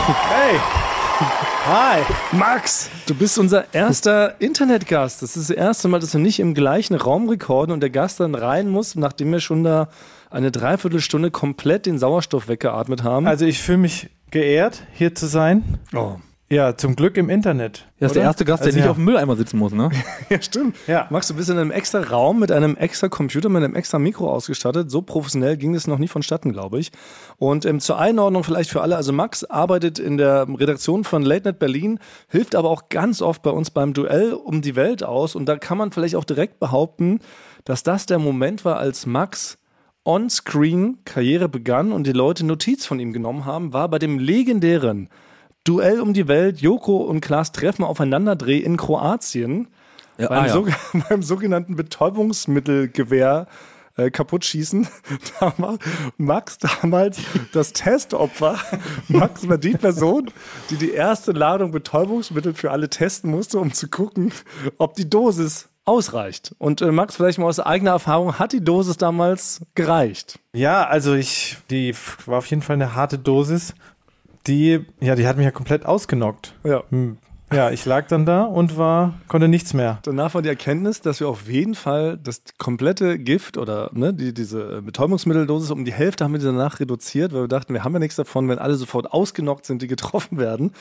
Hi! Max, du bist unser erster Internetgast. Das ist das erste Mal, dass wir nicht im gleichen Raum rekorden und der Gast dann rein muss, nachdem wir schon da eine Dreiviertelstunde komplett den Sauerstoff weggeatmet haben. Also ich fühle mich geehrt, hier zu sein. oh. Ja, zum Glück im Internet. Er ist der erste Gast, der Also nicht ja. auf dem Mülleimer sitzen muss, ne? Ja, stimmt. Ja. Max, du bist in einem extra Raum mit einem extra Computer, mit einem extra Mikro ausgestattet. So professionell ging das noch nie vonstatten, glaube ich. Und ähm, zur Einordnung vielleicht für alle. Also Max arbeitet in der Redaktion von Late Night Berlin, hilft aber auch ganz oft bei uns beim Duell um die Welt aus. Und da kann man vielleicht auch direkt behaupten, dass das der Moment war, als Max on-screen Karriere begann und die Leute Notiz von ihm genommen haben, war bei dem legendären Duell um die Welt, Joko und Klaas treffen aufeinanderdreh in Kroatien Ja, beim, ah, ja. so, beim sogenannten Betäubungsmittelgewehr äh, kaputt schießen. Max damals das Testopfer. Max war die Person, die die erste Ladung Betäubungsmittel für alle testen musste, um zu gucken, ob die Dosis ausreicht. Und äh, Max, vielleicht mal aus eigener Erfahrung, hat die Dosis damals gereicht? Ja, also ich, die war auf jeden Fall eine harte Dosis. Die, ja, die hat mich ja komplett ausgenockt. Ja. Hm. Ja, ich lag dann da und war, konnte nichts mehr. Danach war die Erkenntnis, dass wir auf jeden Fall das komplette Gift oder ne, die, diese Betäubungsmitteldosis um die Hälfte haben wir danach reduziert, weil wir dachten, wir haben ja nichts davon, wenn alle sofort ausgenockt sind, die getroffen werden.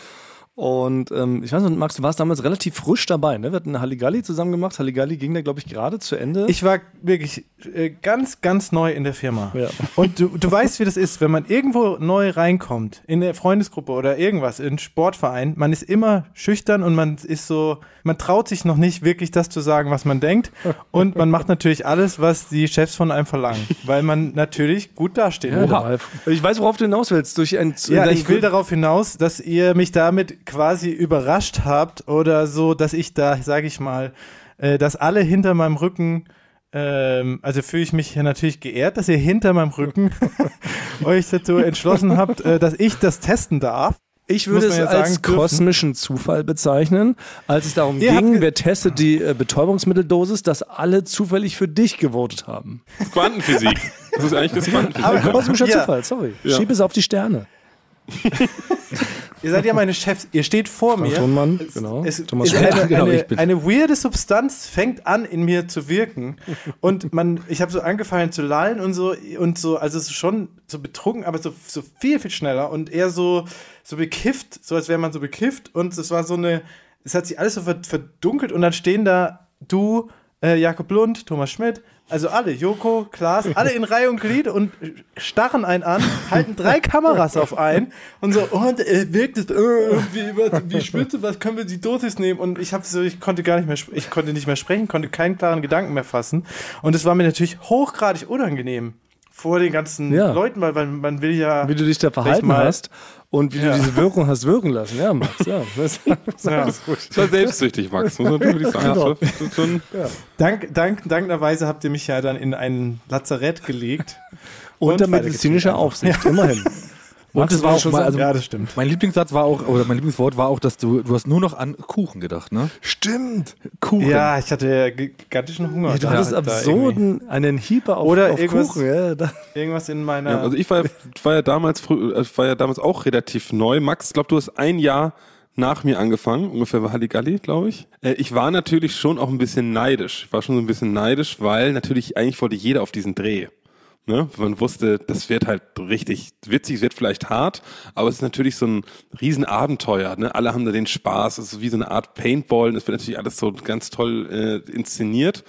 Und ähm, ich weiß nicht, Max, du warst damals relativ frisch dabei, ne? Wir hatten Halligalli zusammen gemacht. Halligalli ging da, glaube ich, gerade zu Ende. Ich war wirklich äh, ganz, ganz neu in der Firma. Ja. Und du, du weißt, wie das ist, wenn man irgendwo neu reinkommt, in eine Freundesgruppe oder irgendwas, in einen Sportverein, man ist immer schüchtern und man ist so, man traut sich noch nicht wirklich das zu sagen, was man denkt. Und man macht natürlich alles, was die Chefs von einem verlangen, weil man natürlich gut dasteht. ja, Ralf. ich weiß, worauf du hinaus willst. Durch ein, Ja, ich will darauf hinaus, dass ihr mich damit quasi überrascht habt oder so, dass ich da, sage ich mal, äh, dass alle hinter meinem Rücken, ähm, also fühle ich mich hier natürlich geehrt, dass ihr hinter meinem Rücken euch dazu entschlossen habt, äh, dass ich das testen darf. Ich würde es als sagen dürfen. kosmischen Zufall bezeichnen, als es darum Ihr ging, wer testet die äh, Betäubungsmitteldosis, dass alle zufällig für dich gewotet haben. Quantenphysik. Das ist eigentlich das Quantenphysik. Aber kosmischer Ja. Zufall, sorry. Ja. Schieb es auf die Sterne. Ihr seid ja meine Chefs. Ihr steht vor mir. Tonmann, genau. Es Thomas Schmidt. eine, Genau, eine, eine weirde Substanz fängt an in mir zu wirken und man, ich habe so angefangen zu lallen und so und so, also es schon so betrunken, aber so, so viel viel schneller und eher so so bekifft, so als wäre man so bekifft und es war so eine, es hat sich alles so ver- verdunkelt und dann stehen da du, äh, Jakob Lund, Thomas Schmidt, also alle, Joko, Klaas, alle in Reihe und Glied und starren einen an, halten drei Kameras auf ein und so, und äh, wirkt es, äh, wie, was, wie du, was können wir die Dosis nehmen? Und ich habe so, ich konnte gar nicht mehr, ich konnte nicht mehr sprechen, konnte keinen klaren Gedanken mehr fassen. Und es war mir natürlich hochgradig unangenehm vor den ganzen Ja. Leuten, weil man, man will ja. Wie du dich da verhalten mal- hast und wie Ja. du diese Wirkung hast wirken lassen. Ja, Max, ja. Das, Ja. Das war selbstsüchtig, Max, muss man wirklich sagen. Genau. Das schon, Dank, dank, dankenderweise habt ihr mich ja dann in ein Lazarett gelegt. unter medizinischer Aufsicht, immerhin. Und Max, das war auch schon mal, also Ja, das stimmt. mein Lieblingssatz war auch, oder mein Lieblingswort war auch, dass du, du hast nur noch an Kuchen gedacht, ne? Stimmt. Kuchen. Ja, ich hatte ja gigantischen Hunger. Du da- hattest irgendwie. absurden, einen Hieber auf, Oder auf irgendwas- Kuchen. Ja, da, Irgendwas in meiner. ja, also ich war, war ja damals früh, äh, war ja damals auch relativ neu. Max, ich glaube, du hast ein Jahr nach mir angefangen, ungefähr bei Halligalli, glaube ich. Äh, ich war natürlich schon auch ein bisschen neidisch. Ich war schon so ein bisschen neidisch, weil natürlich eigentlich wollte jeder auf diesen Dreh. Ne? Man wusste, das wird halt richtig witzig, es wird vielleicht hart, aber es ist natürlich so ein Riesenabenteuer. Ne? Alle haben da den Spaß, es ist wie so eine Art Paintball und es wird natürlich alles so ganz toll äh, inszeniert.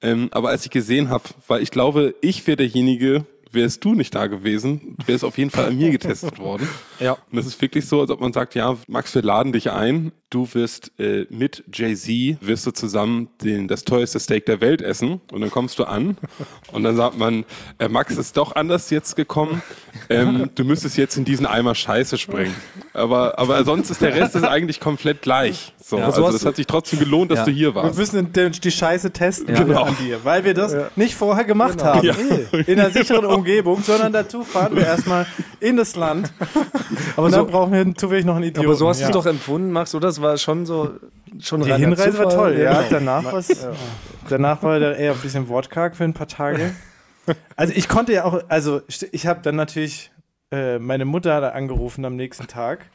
Ähm, aber als ich gesehen habe, weil ich glaube, ich wäre derjenige, wärst du nicht da gewesen, wäre es auf jeden Fall an mir getestet worden. Ja. Und das ist wirklich so, als ob man sagt, ja, Max, wir laden dich ein. Du wirst äh, mit Jay-Z, wirst du zusammen den, das teuerste Steak der Welt essen. Und dann kommst du an und dann sagt man, äh, Max ist doch anders jetzt gekommen. Ähm, du müsstest jetzt in diesen Eimer Scheiße springen. Aber, aber sonst ist der Rest ist eigentlich komplett gleich. So, Ja, so also das hat sich trotzdem gelohnt, dass Ja. du hier Wir warst. müssen den- die Scheiße testen Genau. an dir, weil wir das nicht vorher gemacht haben. Ja. In einer sicheren Umgebung, sondern dazu fahren wir erstmal in das Land. aber, Und dann so, brauchen wir zufällig noch einen Idioten. aber so hast du ja. es doch empfunden, Max, oder? Das war schon so. Schon Die Hinreise war Zufall. toll, ja. Danach, was, danach war der eher ein bisschen wortkarg für ein paar Tage. Also ich konnte ja auch, also ich habe dann natürlich äh, meine Mutter da angerufen am nächsten Tag,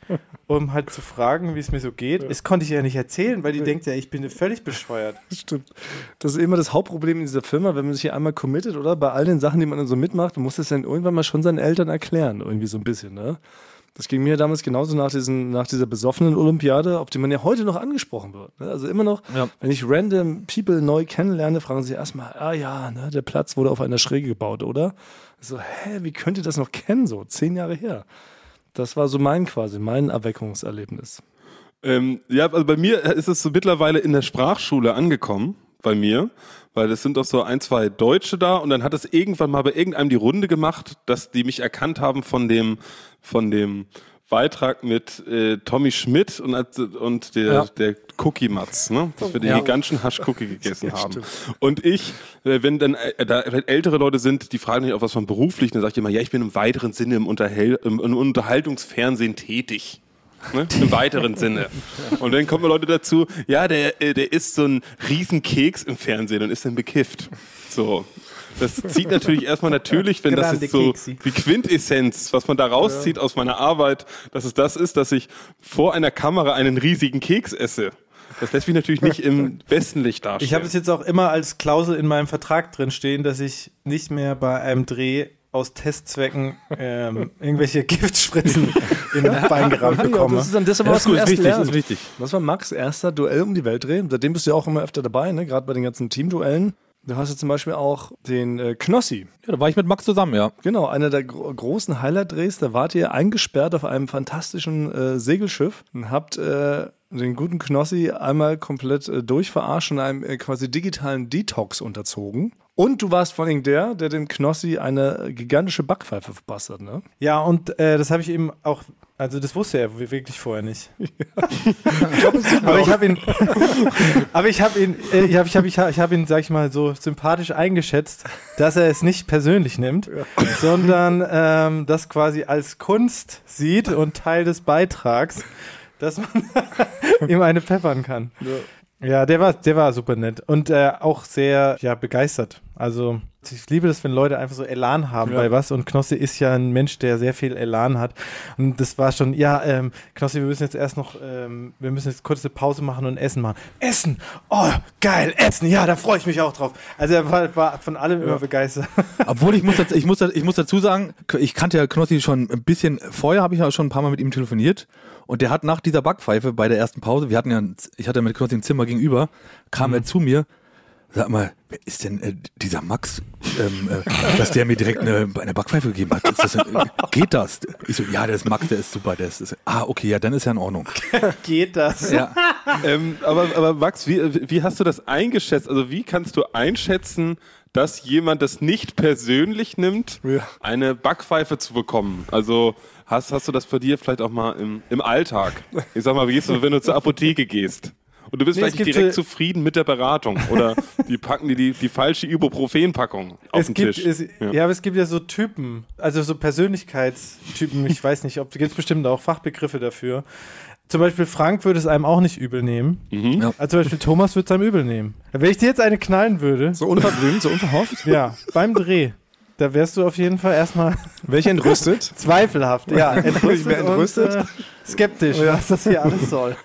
um halt zu fragen, wie es mir so geht. Das konnte ich ja nicht erzählen, weil die denkt ja, ich bin völlig bescheuert. Stimmt. Das ist immer das Hauptproblem in dieser Firma, wenn man sich hier einmal committet, oder? Bei all den Sachen, die man dann so mitmacht, man muss das dann irgendwann mal schon seinen Eltern erklären, irgendwie so ein bisschen, ne? Das ging mir damals genauso nach, diesen, nach dieser besoffenen Olympiade, auf die man ja heute noch angesprochen wird. Ne? Also immer noch, Ja. wenn ich random People neu kennenlerne, fragen sie erstmal, ah ja, ne, der Platz wurde auf einer Schräge gebaut, oder? So, hä, wie könnt ihr das noch kennen, so zehn Jahre her? Das war so mein quasi, mein Erweckungserlebnis. Ähm, ja, also bei mir ist es so mittlerweile in der Sprachschule angekommen, bei mir, weil es sind doch so ein, zwei Deutsche da und dann hat es irgendwann mal bei irgendeinem die Runde gemacht, dass die mich erkannt haben von dem, von dem Beitrag mit äh, Tommy Schmidt und, und der, Ja. der Cookie Matz, ne? dass wir den Ja. gigantischen Hasch-Cookie gegessen haben. Und ich, äh, wenn dann äh, da ältere Leute sind, die fragen mich auch was von beruflich, dann sage ich immer, ja, ich bin im weiteren Sinne im, Unterhel im, im Unterhaltungsfernsehen tätig. Ne? Im weiteren Sinne. Und dann kommen Leute dazu, ja, der, äh, der isst so einen riesen Keks im Fernsehen und ist dann bekifft. So. Das zieht natürlich erstmal natürlich, wenn das ist so die Quintessenz, was man da rauszieht aus meiner Arbeit, dass es das ist, dass ich vor einer Kamera einen riesigen Keks esse. Das lässt mich natürlich nicht im besten Licht darstellen. Ich habe es jetzt auch immer als Klausel in meinem Vertrag drin stehen, dass ich nicht mehr bei einem Dreh aus Testzwecken ähm, irgendwelche Giftspritzen in das Bein gerammt Ja, bekomme. das ist dann das, Ja, was ist wichtig, ist wichtig. Das war Max erster Duell um die Welt drehen. Seitdem bist du ja auch immer öfter dabei, ne? gerade bei den ganzen Teamduellen. Du hast ja zum Beispiel auch den äh, Knossi. Ja, da war ich mit Max zusammen, ja. Genau, einer der gro großen Highlight-Drehs. Da wart ihr eingesperrt auf einem fantastischen äh, Segelschiff und habt äh, den guten Knossi einmal komplett äh, durchverarscht und einem äh, quasi digitalen Detox unterzogen. Und du warst vor allem der, der dem Knossi eine gigantische Backpfeife verpasst hat, ne? Ja, und äh, das habe ich eben auch, also das wusste er wirklich vorher nicht. aber ich habe ihn, aber ich habe ihn, äh, ich habe ich hab, ich hab, ich hab ihn, sag ich mal, so sympathisch eingeschätzt, dass er es nicht persönlich nimmt, sondern ähm, das quasi als Kunst sieht und Teil des Beitrags, dass man ihm eine peppern kann. Ja, der war, der war super nett und äh, auch sehr ja, begeistert. Also Ich liebe das, wenn Leute einfach so Elan haben bei was und Knossi ist ja ein Mensch, der sehr viel Elan hat. Und das war schon, ja, ähm, Knossi, wir müssen jetzt erst noch, ähm, wir müssen jetzt kurz eine Pause machen und Essen machen. Essen! Oh, geil, Essen! Ja, da freue ich mich auch drauf. Also er war, war von allem immer begeistert. Obwohl ich muss, dazu- ich muss, ich muss dazu sagen, ich kannte ja Knossi schon ein bisschen vorher, habe ich ja schon ein paar Mal mit ihm telefoniert. Und der hat nach dieser Backpfeife bei der ersten Pause, wir hatten ja, ich hatte mit Knossi ein Zimmer gegenüber, kam er zu mir, sag mal, wer ist denn äh, dieser Max, ähm, äh, dass der mir direkt eine, eine Backpfeife gegeben hat? Ist das, äh, geht das? Ich so, ja, der ist Max, der ist super, der ist, ist ah, okay, ja, dann ist ja in Ordnung. Geht das? Ja. ähm, aber, aber Max, wie, wie hast du das eingeschätzt? Also wie kannst du einschätzen, dass jemand das nicht persönlich nimmt, Ja. eine Backpfeife zu bekommen? Also hast, hast du das bei dir vielleicht auch mal im, im Alltag? Ich sag mal, wie gehst du, wenn du zur Apotheke gehst? Und du bist Nee, vielleicht direkt zufrieden mit der Beratung oder die packen dir die, die falsche Ibuprofen-Packung auf es den gibt, Tisch. Es, ja. aber es gibt ja so Typen, also so Persönlichkeitstypen. Ich weiß nicht, ob gibt es bestimmt auch Fachbegriffe dafür. Zum Beispiel Frank würde es einem auch nicht übel nehmen. Ja. Also zum Beispiel Thomas würde es einem übel nehmen. Wenn ich dir jetzt eine knallen würde, So unverblümt, so unverhofft. ja, beim Dreh, da wärst du auf jeden Fall erstmal Welche entrüstet? zweifelhaft. Ja, entrüstet, entrüstet. Und, äh, skeptisch, was das hier alles soll.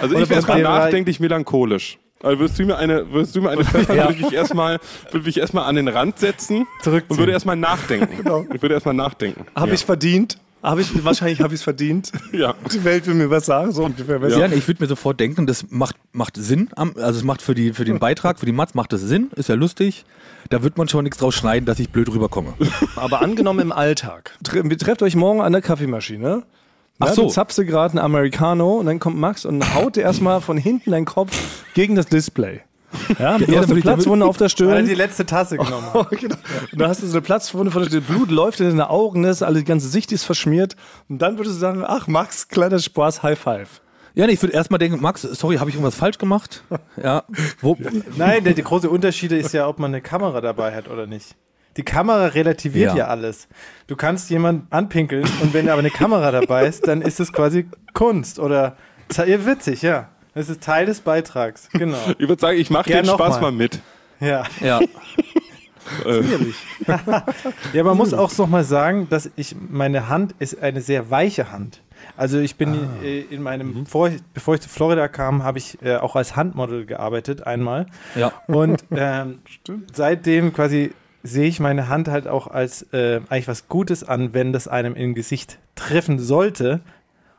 Also Oder ich wäre bei- nachdenklich melancholisch. Also würdest du mir eine, würdest du mir eine pfeffern, würde ich mich erstmal, würde mich erstmal an den Rand setzen und würde erstmal nachdenken. Ich würde erstmal nachdenken. Habe ja. ich verdient? Hab ich, wahrscheinlich habe ich es verdient. Ja. Die Welt will mir was sagen, so ungefähr. Ja. Ja, ich würde mir sofort denken, das macht, macht Sinn. Also es macht für, die, für den Beitrag, für die Matz macht das Sinn, ist ja lustig. Da wird man schon nichts draus schneiden, dass ich blöd rüberkomme. Aber angenommen im Alltag. Tre wir trefft euch morgen an der Kaffeemaschine. Ach Ja, so. Du zappst dir gerade einen Americano und dann kommt Max und haut dir erstmal von hinten deinen Kopf gegen das Display. Ja, du Ja, hast eine Platzwunde auf der Weil er Stirn. die letzte Tasse genommen hat. genau. Und da hast du so eine Platzwunde von der Stirn. Blut läuft in deine Augen, das alle die ganze Sicht ist verschmiert. Und dann würdest du sagen, ach Max, kleiner Spaß, High Five. Ja, nee, ich würde erstmal denken, Max, sorry, habe ich irgendwas falsch gemacht? Ja. Wo, Nein, der, der große Unterschied ist ja, ob man eine Kamera dabei hat oder nicht. Die Kamera relativiert ja, Ja. alles. Du kannst jemanden anpinkeln und wenn aber eine Kamera dabei ist, dann ist es quasi Kunst oder ja, witzig, ja. Das ist Teil des Beitrags, genau. Ich würde sagen, ich mache den Spaß mal. mal mit. Ja, ja. Ja man muss auch noch mal sagen, dass ich, meine Hand ist eine sehr weiche Hand. Also ich bin äh, in meinem, bevor ich, bevor ich zu Florida kam, habe ich äh, auch als Handmodel gearbeitet einmal. ja. Und ähm, seitdem quasi sehe ich meine Hand halt auch als äh, eigentlich was Gutes an, wenn das einem im Gesicht treffen sollte.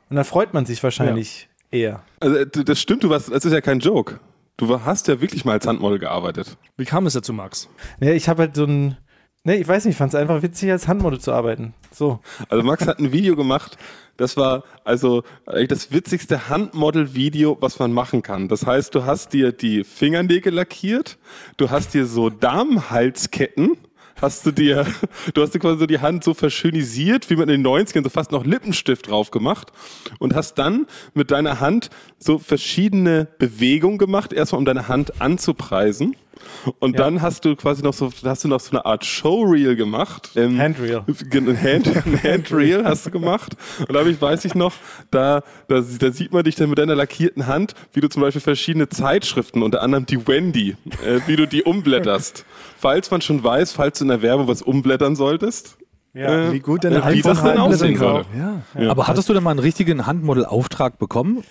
Und dann freut man sich wahrscheinlich eher. Also äh, das stimmt, du warst, das ist ja kein Joke. Du hast ja wirklich mal als Handmodel gearbeitet. Wie kam es dazu, Max? Ja, ich habe halt so ein. Nee, ich weiß nicht, ich fand es einfach witzig, als Handmodel zu arbeiten. So. Also Max hat ein Video gemacht, das war also eigentlich das witzigste Handmodel-Video, was man machen kann. Das heißt, du hast dir die Fingernägel lackiert, du hast dir so Damenhalsketten, hast du dir, du hast dir quasi so die Hand so verschönisiert, wie man in den 90ern so fast noch Lippenstift drauf gemacht und hast dann mit deiner Hand so verschiedene Bewegungen gemacht, erstmal um deine Hand anzupreisen. Und Ja. dann hast du quasi noch so, hast du noch so eine Art Showreel gemacht. Ähm, Handreel. Hand, Handreel hast du gemacht. Und da ich, weiß ich noch, da, da, da sieht man dich dann mit deiner lackierten Hand, wie du zum Beispiel verschiedene Zeitschriften, unter anderem die Wendy, äh, wie du die umblätterst. Falls man schon weiß, falls du in der Werbung was umblättern solltest. Ja. äh, Wie gut deine äh, wie das dann iPhone-Halten aussehen sind. würde. Ja. Aber hattest du denn mal einen richtigen Handmodel-Auftrag bekommen?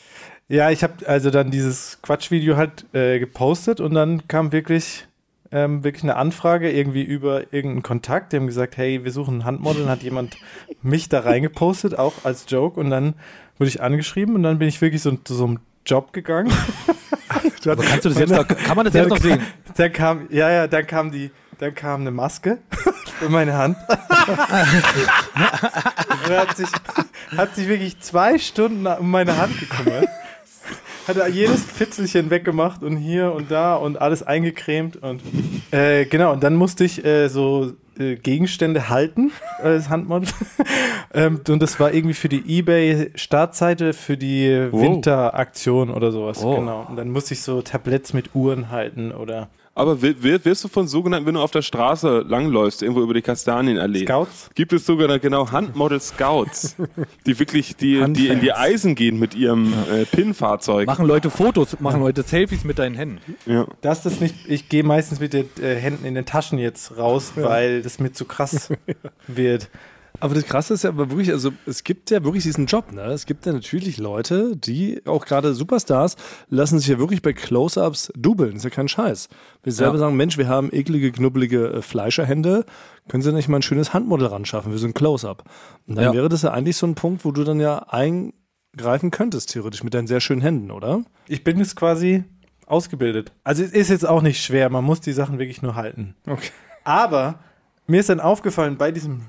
Ja, ich habe also dann dieses Quatschvideo halt äh, gepostet und dann kam wirklich, ähm, wirklich eine Anfrage irgendwie über irgendeinen Kontakt. Die haben gesagt, hey, wir suchen ein Handmodel. Dann hat jemand mich da reingepostet, auch als Joke. Und dann wurde ich angeschrieben und dann bin ich wirklich so zu so einem Job gegangen. Aber kannst du das jetzt noch, kann man das jetzt noch sehen? Dann kam, ja, ja, dann kam die, dann kam eine Maske in meine Hand. und hat sich, hat sich wirklich zwei Stunden um meine Hand gekümmert. Hat er jedes Fitzelchen weggemacht und hier und da und alles eingecremt und äh, genau, und dann musste ich äh, so äh, Gegenstände halten als Handmodel. ähm, und das war irgendwie für die eBay-Startseite für die Wow. Winteraktion oder sowas. Oh. Genau. Und dann musste ich so Tabletts mit Uhren halten oder Aber wi- wi- wirst du von sogenannten, wenn du auf der Straße langläufst, irgendwo über die Kastanienallee, Scouts. gibt es sogar genau Handmodel Scouts, die wirklich die, die in die. Eisen gehen mit ihrem äh, Pin-Fahrzeug. Machen Leute Fotos, machen Leute Selfies mit deinen Händen. Ja. Das ist nicht, ich gehe meistens mit den äh, Händen in den Taschen jetzt raus, weil das mir zu krass wird. Aber das Krasse ist ja aber wirklich, also es gibt ja wirklich diesen Job, ne? Es gibt ja natürlich Leute, die, auch gerade Superstars, lassen sich ja wirklich bei Close-Ups dubeln. ist ja kein Scheiß. Wir selber Ja. sagen, Mensch, wir haben eklige, knubbelige äh, Fleischerhände. Können Sie nicht mal ein schönes Handmodell ran schaffen für so ein Close-Up? Und dann Ja. wäre das ja eigentlich so ein Punkt, wo du dann ja eingreifen könntest, theoretisch, mit deinen sehr schönen Händen, oder? Ich bin jetzt quasi ausgebildet. Also es ist jetzt auch nicht schwer, man muss die Sachen wirklich nur halten. Okay. Aber mir ist dann aufgefallen, bei diesem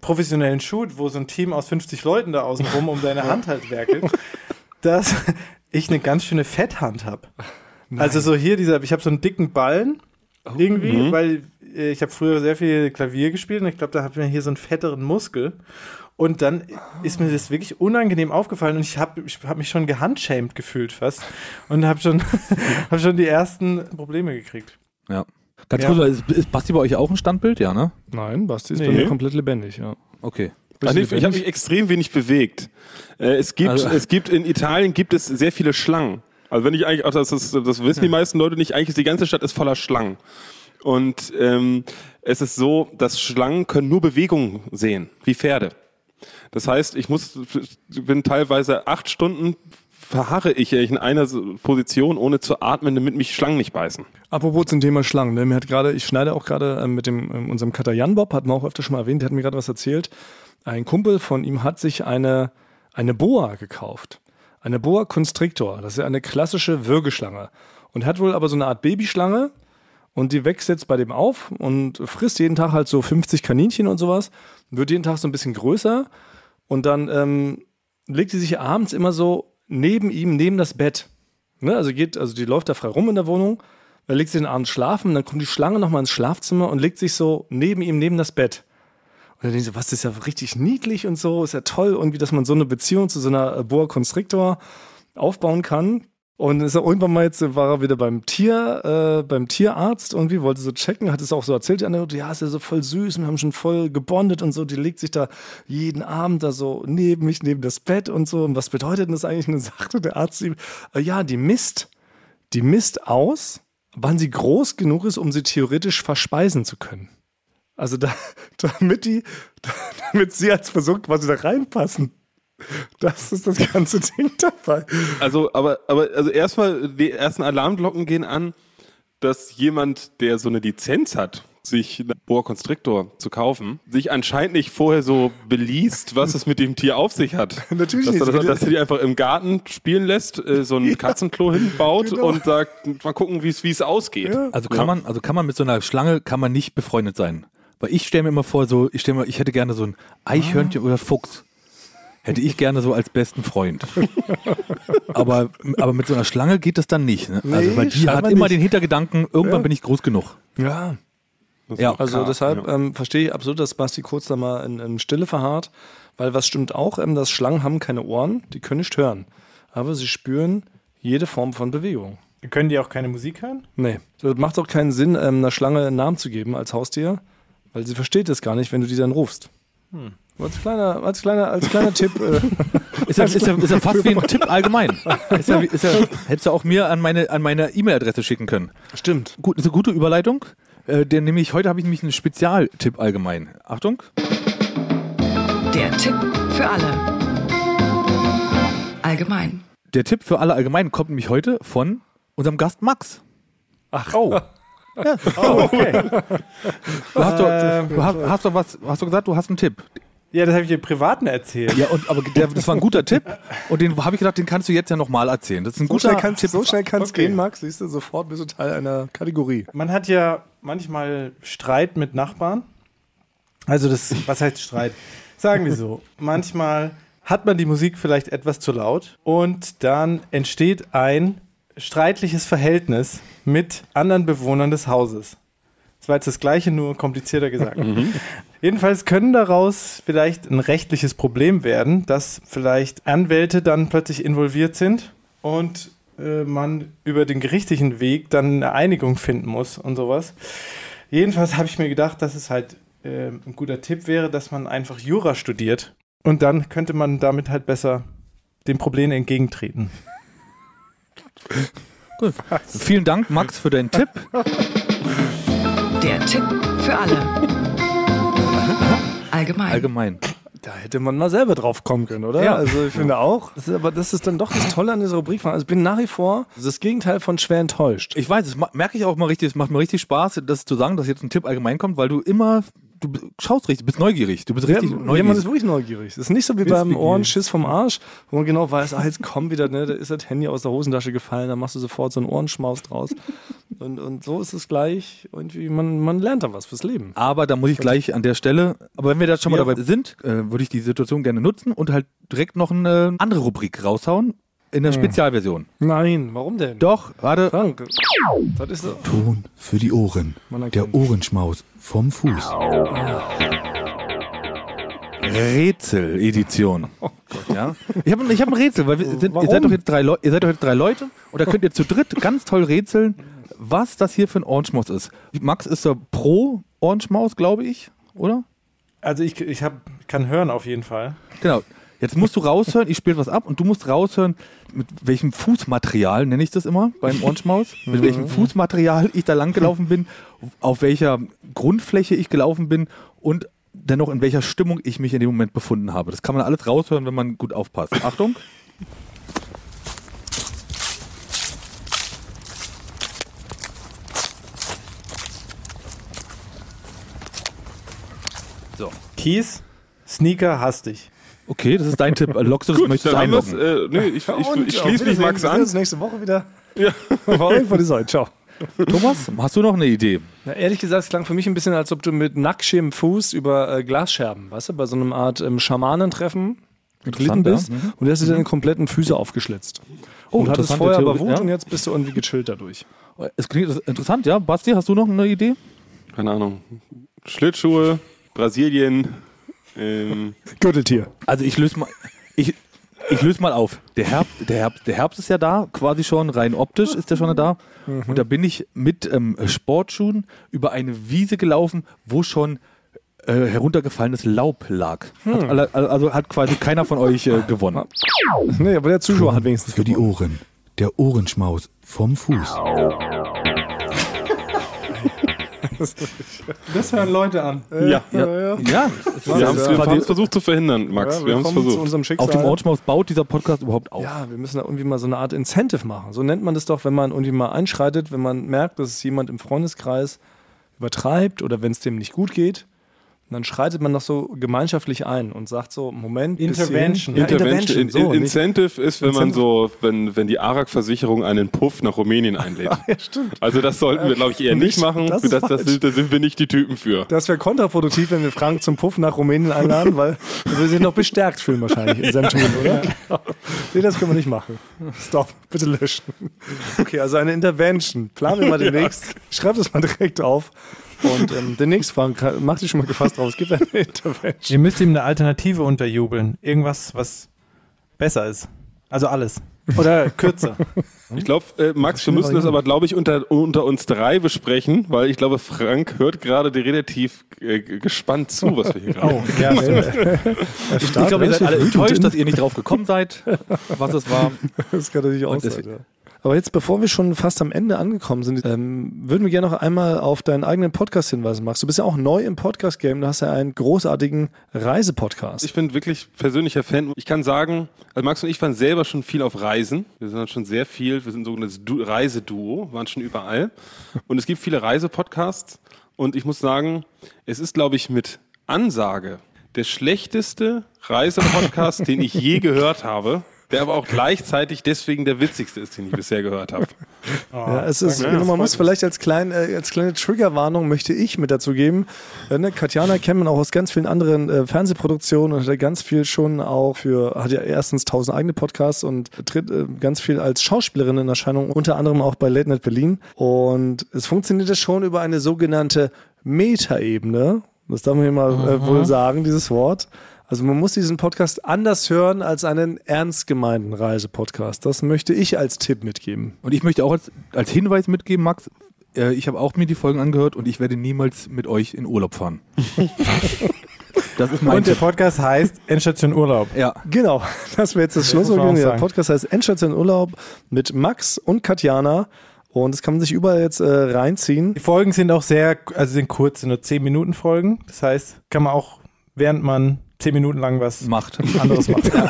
professionellen Shoot, wo so ein Team aus 50 Leuten da außen rum um deine Hand halt werkelt, dass ich eine ganz schöne Fetthand habe. Also so hier dieser, ich habe so einen dicken Ballen irgendwie, weil äh, ich habe früher sehr viel Klavier gespielt und ich glaube, da hat mir hier so einen fetteren Muskel. Und dann ist mir das wirklich unangenehm aufgefallen und ich habe ich hab mich schon gehandshamed gefühlt fast und habe schon, hab schon die ersten Probleme gekriegt. Ja. Ganz Ja. kurz, ist, ist Basti bei euch auch ein Standbild? Ja, ne? Nein, Basti ist Nee. bei mir komplett lebendig, ja. Okay. Nee, ich habe mich extrem wenig bewegt. Äh, es gibt, Also- es gibt in Italien gibt es sehr viele Schlangen. Also wenn ich eigentlich, auch das, ist, das wissen die meisten Leute nicht, eigentlich ist die ganze Stadt ist voller Schlangen. Und ähm, es ist so, dass Schlangen können nur Bewegungen sehen, wie Pferde. Das heißt, ich muss, bin teilweise acht Stunden verharre ich in einer Position, ohne zu atmen, damit mich Schlangen nicht beißen. Apropos zum Thema Schlangen, ne? mir hat gerade, ich schneide auch gerade ähm, mit dem ähm, unserem Cutter Jan Bob, hat man auch öfter schon mal erwähnt, der hat mir gerade was erzählt. Ein Kumpel von ihm hat sich eine, eine Boa gekauft. Eine Boa Constrictor. Das ist eine klassische Würgeschlange. Und hat wohl aber so eine Art Babyschlange und die wächst jetzt bei dem auf und frisst jeden Tag halt so 50 Kaninchen und sowas. Wird jeden Tag so ein bisschen größer und dann ähm, legt die sich abends immer so neben ihm, neben das Bett. Ne? Also geht, also die läuft da frei rum in der Wohnung, dann legt sie den Abend schlafen, dann kommt die Schlange nochmal ins Schlafzimmer und legt sich so neben ihm, neben das Bett. Und dann denke ich so, was, das ist ja richtig niedlich und so, ist ja toll, irgendwie, dass man so eine Beziehung zu so einer äh, Boa Constrictor aufbauen kann. Und ist er irgendwann mal jetzt, war er wieder beim Tier, äh, beim Tierarzt irgendwie, wollte so checken, hat es auch so erzählt, die andere, ja, ist ja so voll süß, wir haben schon voll gebondet und so, die legt sich da jeden Abend da so neben mich, neben das Bett und so. Und was bedeutet denn das eigentlich? Und dann sagte der Arzt ihm, äh, ja, die misst, die misst aus, wann sie groß genug ist, um sie theoretisch verspeisen zu können. Also da, damit die, damit sie als Versuch quasi da reinpassen. Das ist das ganze Ding dabei. Also, aber, aber, also erstmal, die ersten Alarmglocken gehen an, dass jemand, der so eine Lizenz hat, sich einen Boa Constrictor zu kaufen, sich anscheinend nicht vorher so beliest, was es mit dem Tier auf sich hat. Natürlich dass, nicht. er- Dass, dass er die einfach im Garten spielen lässt, äh, so ein Katzenklo hinbaut genau. und sagt, mal gucken, wie es wie es ausgeht. Also kann man, also kann man mit so einer Schlange kann man nicht befreundet sein. Weil ich stelle mir immer vor, so, ich stelle mir, ich hätte gerne so ein Eichhörnchen oder Fuchs. Hätte ich gerne so als besten Freund. aber, aber mit so einer Schlange geht das dann nicht. Ne? also, Nee, weil die hat immer nicht. den Hintergedanken, irgendwann Ja. bin ich groß genug. Ja. Ja, Also Klar, deshalb ja. ähm, verstehe ich absolut, dass Basti kurz da mal in, in Stille verharrt, weil was stimmt auch, ähm, dass Schlangen haben keine Ohren, die können nicht hören, aber sie spüren jede Form von Bewegung. Können die auch keine Musik hören? Nee, das macht auch keinen Sinn, ähm, einer Schlange einen Namen zu geben als Haustier, weil sie versteht es gar nicht, wenn du die dann rufst. Als kleiner, als kleiner, als kleiner Tipp. Äh, Ist ja, ist ja, ist ja fast wie ein Tipp allgemein. Ist ja, ist ja, hättest du auch mir an meine an meine E-Mail-Adresse schicken können. stimmt. Gut, ist eine gute Überleitung. Äh, denn nämlich heute habe ich nämlich einen Spezialtipp allgemein. Achtung. Der Tipp für alle. Allgemein. Der Tipp für alle allgemein kommt nämlich heute von unserem Gast Max. Ach, Oh. oh, okay. Du hast, doch, du hast, hast doch was, hast du gesagt, du hast einen Tipp. Ja, das habe ich dir privaten erzählt. Ja, und, aber der, das war ein guter Tipp und den habe ich gedacht, den kannst du jetzt ja nochmal erzählen. Das ist ein so guter schnell kannst Tipp. so schnell kann's Okay. gehen, Max. Siehst du, sofort bist du Teil einer Kategorie. Man hat ja manchmal Streit mit Nachbarn. Also das, was heißt Streit? Sagen wir so, manchmal hat man die Musik vielleicht etwas zu laut und dann entsteht ein streitliches Verhältnis mit anderen Bewohnern des Hauses. war jetzt das Gleiche, nur komplizierter gesagt. Jedenfalls können daraus vielleicht ein rechtliches Problem werden, dass vielleicht Anwälte dann plötzlich involviert sind und äh, man über den gerichtlichen Weg dann eine Einigung finden muss und sowas. Jedenfalls habe ich mir gedacht, dass es halt äh, ein guter Tipp wäre, dass man einfach Jura studiert und dann könnte man damit halt besser dem Problem entgegentreten. Vielen Dank, Max, für deinen Tipp. Der Tipp für alle. Allgemein. Allgemein. Da hätte man mal selber drauf kommen können, oder? Ja. Also ich finde auch. Das ist, aber das ist dann doch das Tolle an dieser Rubrik. Also ich bin nach wie vor das Gegenteil von schwer enttäuscht. Ich weiß, das merke ich auch mal richtig, es macht mir richtig Spaß, das zu sagen, dass jetzt ein Tipp allgemein kommt, weil du immer, du schaust richtig, bist neugierig, du bist richtig ja, ja, neugierig. man ist wirklich neugierig. Es ist nicht so wie beim. Ohrenschiss vom Arsch, wo man genau weiß, ah, jetzt komm wieder, ne, da ist das Handy aus der Hosentasche gefallen, dann machst du sofort so einen Ohrenschmaus draus. Und, und so ist es gleich, irgendwie, man, man lernt da was fürs Leben. Aber da muss ich gleich an der Stelle, aber wenn wir da schon mal Ja. dabei sind, äh, würde ich die Situation gerne nutzen und halt direkt noch eine andere Rubrik raushauen in der Spezialversion. Nein, warum denn? Doch, warte. Frank, das ist so. Ton für die Ohren. Der Ohrenschmaus vom Fuß. Rätsel-Edition. ja? Ich habe ich hab ein Rätsel, weil wir sind, ihr, seid doch jetzt drei Leu- ihr seid doch jetzt drei Leute und da könnt ihr zu dritt ganz toll rätseln, was das hier für ein Orange-Maus ist. Max ist da pro Orange-Maus, glaube ich, oder? Also ich, ich hab, kann hören auf jeden Fall. Genau. Jetzt musst du raushören, ich spiele was ab und du musst raushören, mit welchem Fußmaterial, nenne ich das immer beim Orange-Maus, mit welchem Fußmaterial ich da lang gelaufen bin, auf welcher Grundfläche ich gelaufen bin und dennoch in welcher Stimmung ich mich in dem Moment befunden habe. Das kann man alles raushören, wenn man gut aufpasst. Achtung. So. Kies, Sneaker, hastig. Okay, das ist dein Tipp. Lockst du das, Gut, möchtest dann einloggen? Äh, nee, ich, ich, ich, schließe mich Max Wir sehen an. uns nächste Woche wieder. Ja. War irgendwann die Seite. Ciao. Thomas, hast du noch eine Idee? Na, ehrlich gesagt, es klang für mich ein bisschen, als ob du mit nacktschem Fuß über äh, Glasscherben, weißt du, bei so einem Art ähm, Schamanentreffen geglitten Interessant, ja. bist Mhm. und du hast dir deine kompletten Füße aufgeschlitzt. Oh, und hattest vorher aber Theorie, Wut ja. und jetzt bist du irgendwie gechillt dadurch. Es klingt interessant, ja. Basti, hast du noch eine Idee? Keine Ahnung. Schlittschuhe, Brasilien. Ähm, Gürteltier. Also ich löse mal, ich, ich löse mal auf. Der Herbst, der, Herbst, der Herbst ist ja da, quasi schon rein optisch ist der schon da. Und da bin ich mit ähm, Sportschuhen über eine Wiese gelaufen, wo schon äh, heruntergefallenes Laub lag. Hat alle, also hat quasi keiner von euch äh, gewonnen. Nee, aber der Zuschauer hat wenigstens Für die gewonnen. Ohren. Der Ohrenschmaus vom Fuß. Das hören Leute an. ja. Ja, ja. Wir haben es versucht zu verhindern, Max. Ja, wir haben es kommen zu versucht. unserem Schicksal. Auf dem Orange baut dieser Podcast überhaupt auf. Ja, wir müssen da irgendwie mal so eine Art Incentive machen. So nennt man das doch, wenn man irgendwie mal einschreitet, wenn man merkt, dass es jemand im Freundeskreis übertreibt oder wenn es dem nicht gut geht. Und dann schreitet man das so gemeinschaftlich ein und sagt so, Moment, Intervention. Ja, Intervention. Intervention. In, So, in, nicht- Incentive ist, wenn man Incentive. so, wenn, wenn die ARAG-Versicherung einen Puff nach Rumänien einlädt. ja, stimmt. Also das sollten wir, glaube ich, eher nicht Nicht. machen. Das Das, das, sind, da sind wir nicht die Typen für. Das wäre kontraproduktiv, wenn wir Frank zum Puff nach Rumänien einladen, weil wir sich noch bestärkt fühlen wahrscheinlich in seinem Tun, oder? Nee, das können wir nicht machen. Stop, bitte löschen. Okay, also eine Intervention. Planen wir mal demnächst. Schreib das mal direkt auf. Und ähm, demnächst, Frank, mach dich schon mal gefasst drauf. Es gibt eine Intervention. Ihr müsst ihm eine Alternative unterjubeln. Irgendwas, was besser ist. Also alles. Oder kürzer. Ich glaube, äh, Max, wir müssen das aber, glaube ich, unter, unter uns drei besprechen, weil ich glaube, Frank hört gerade relativ äh, gespannt zu, was wir hier gerade Oh, ja, stimmt. Ich glaube, ihr seid alle enttäuscht, dass ihr nicht drauf gekommen seid, was es war. Das kann natürlich auch sein. Ja. Aber jetzt, bevor wir schon fast am Ende angekommen sind, ähm, würden wir gerne noch einmal auf deinen eigenen Podcast hinweisen, Max. Du bist ja auch neu im Podcast-Game. Du hast ja einen großartigen Reisepodcast. Ich bin wirklich persönlicher Fan. Ich kann sagen, also Max und ich waren selber schon viel auf Reisen. Wir sind schon sehr viel, wir sind ein sogenanntes Du Reiseduo, waren schon überall. Und es gibt viele Reisepodcasts. Und ich muss sagen, es ist, glaube ich, mit Ansage der schlechteste Reisepodcast, den ich je gehört habe. Der aber auch gleichzeitig deswegen der witzigste ist, den ich bisher gehört habe. Ja, es ist, Ja, man muss vielleicht als, klein, äh, als kleine Triggerwarnung möchte ich mit dazu geben. Äh, ne, Katjana kennt man auch aus ganz vielen anderen äh, Fernsehproduktionen und hat ja ganz viel schon auch für, hat ja erstens tausend eigene Podcasts und tritt äh, ganz viel als Schauspielerin in Erscheinung, unter anderem auch bei Late Night Berlin. Und es funktioniert ja schon über eine sogenannte Metaebene. Das darf man hier mal äh, wohl sagen, dieses Wort. Also man muss diesen Podcast anders hören als einen ernst gemeinten Reisepodcast. Das möchte ich als Tipp mitgeben. Und ich möchte auch als, als Hinweis mitgeben, Max, äh, ich habe auch mir die Folgen angehört und ich werde niemals mit euch in Urlaub fahren. das ist mein Und der. Podcast heißt Endstation Urlaub. Ja, Genau, das wäre jetzt das man Schlusswort. Der. Podcast heißt Endstation Urlaub mit Max und Katjana. Und das kann man sich überall jetzt äh, reinziehen. Die Folgen sind auch sehr, also sind kurz, sind nur 10 Minuten Folgen. Das heißt, kann man auch, während man 10 Minuten lang was macht. anderes macht.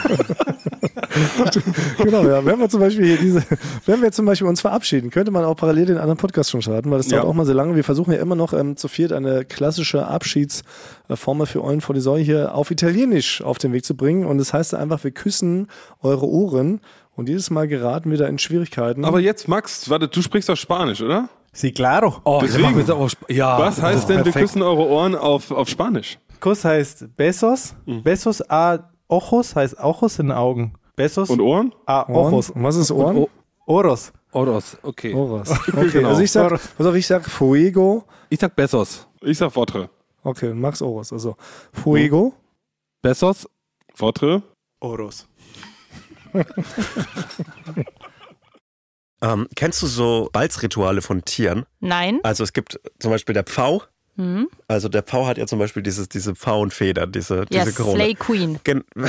Ja. genau, ja. Wenn wir zum Beispiel hier diese, wenn wir zum Beispiel uns verabschieden, könnte man auch parallel den anderen Podcast schon starten, weil das dauert Ja. auch mal sehr lange. Wir versuchen ja immer noch ähm, zu viert eine klassische Abschiedsformel für Eulen vor die Säule hier auf Italienisch auf den Weg zu bringen. Und das heißt einfach, wir küssen eure Ohren. Und jedes Mal geraten wir da in Schwierigkeiten. Aber jetzt, Max, warte, du sprichst doch Spanisch, oder? Sí, claro. Oh, Deswegen. ja. Was heißt denn, wir perfekt. küssen eure Ohren auf, auf Spanisch? Kuss heißt Besos. Besos a Ojos heißt Ojos in den Augen. Besos Und Ohren? a? Ojos. Und was ist Ohren? O- Oros. Oros, okay. Oras. Okay, Genau. also ich sag, Oros. pass auf, ich sag Fuego. Ich sag Bessos. Ich sag Votre. Okay, Max Oras. Also Fuego. Bessos, Votre? Oros. Ähm, kennst du so Balzrituale von Tieren? Nein. Also es gibt zum Beispiel der Pfau. Hm? Also der Pfau hat ja zum Beispiel dieses, diese Pfauenfeder, diese, Ja, diese Krone. Slay Queen. Gen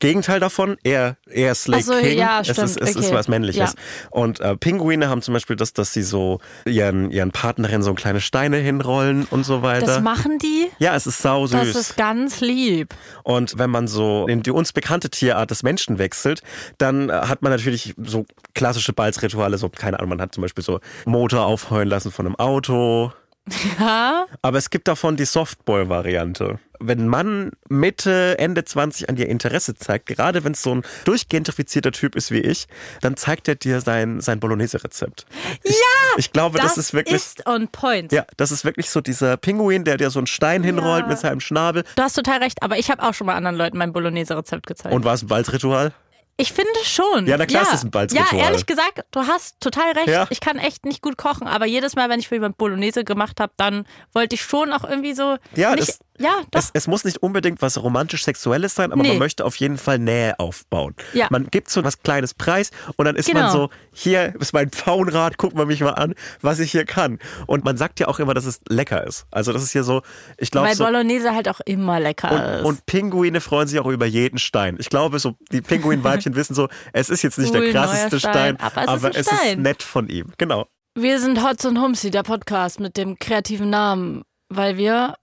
Gegenteil davon, eher, eher Slay Ach so, King. ja, es stimmt, ist, es ist okay. was Männliches. Ja. Und äh, Pinguine haben zum Beispiel das, dass sie so ihren, ihren Partnerin so kleine Steine hinrollen und so weiter. Das machen die? ja, es ist sau Das süß. ist ganz lieb. Und wenn man so in die uns bekannte Tierart des Menschen wechselt, dann äh, hat man natürlich so klassische Balzrituale, so, keine Ahnung, man hat zum Beispiel so Motor aufheulen lassen von einem Auto. Ja. Aber es gibt davon die Softball-Variante. Wenn ein Mann Mitte, Ende 20 an dir Interesse zeigt, gerade wenn es so ein durchgentrifizierter Typ ist wie ich, dann zeigt er dir sein, sein Bolognese-Rezept. Ja! Ich glaube, das, ist wirklich. ist on point. ja, das ist wirklich so dieser Pinguin, der dir so einen Stein hinrollt mit seinem Schnabel. Du hast total recht, aber ich habe auch schon mal anderen Leuten mein Bolognese-Rezept gezeigt. Und war es ein Balzritual? Ich finde schon. Ja, na klar ist es ein Balzritual. Ja, ehrlich gesagt, du hast total recht. Ja. Ich kann echt nicht gut kochen, aber jedes Mal, wenn ich für jemand Bolognese gemacht habe, dann wollte ich schon auch irgendwie so. Ja, nicht, das- ja, doch. Es, es muss nicht unbedingt was romantisch-sexuelles sein, aber Nee. man möchte auf jeden Fall Nähe aufbauen. Ja. Man gibt so was kleines Preis und dann ist Genau. man so, hier ist mein Pfauenrad, guck mal mich mal an, was ich hier kann. Und man sagt ja auch immer, dass es lecker ist. Also das ist hier so, ich glaube Weil so... Bolognese halt auch immer lecker Und, ist. und Pinguine freuen sich auch über jeden Stein. Ich glaube, so die Pinguinweibchen wissen so, es ist jetzt nicht Cool, der krasseste Stein, Stein, aber es ist ein es ist nett von ihm. Genau. wir sind Hotz und Humsi, der Podcast mit dem kreativen Namen, weil wir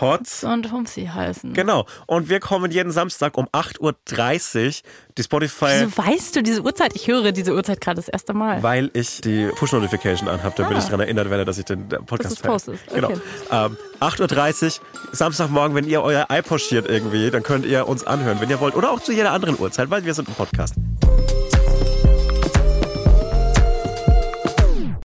Hotz. und Humsi heißen. Genau. Und wir kommen jeden Samstag um 8.30 Uhr. Die Spotify. Wieso weißt du diese Uhrzeit? Ich höre diese Uhrzeit gerade das erste Mal. Weil ich die Push-Notification anhabe, damit ich daran erinnert werde, dass ich den Podcast Ah. Dass postest. Genau. Okay. Ähm, 8.30 Uhr, Samstagmorgen, wenn ihr euer iPod schiert irgendwie, dann könnt ihr uns anhören, wenn ihr wollt. Oder auch zu jeder anderen Uhrzeit, weil wir sind ein Podcast.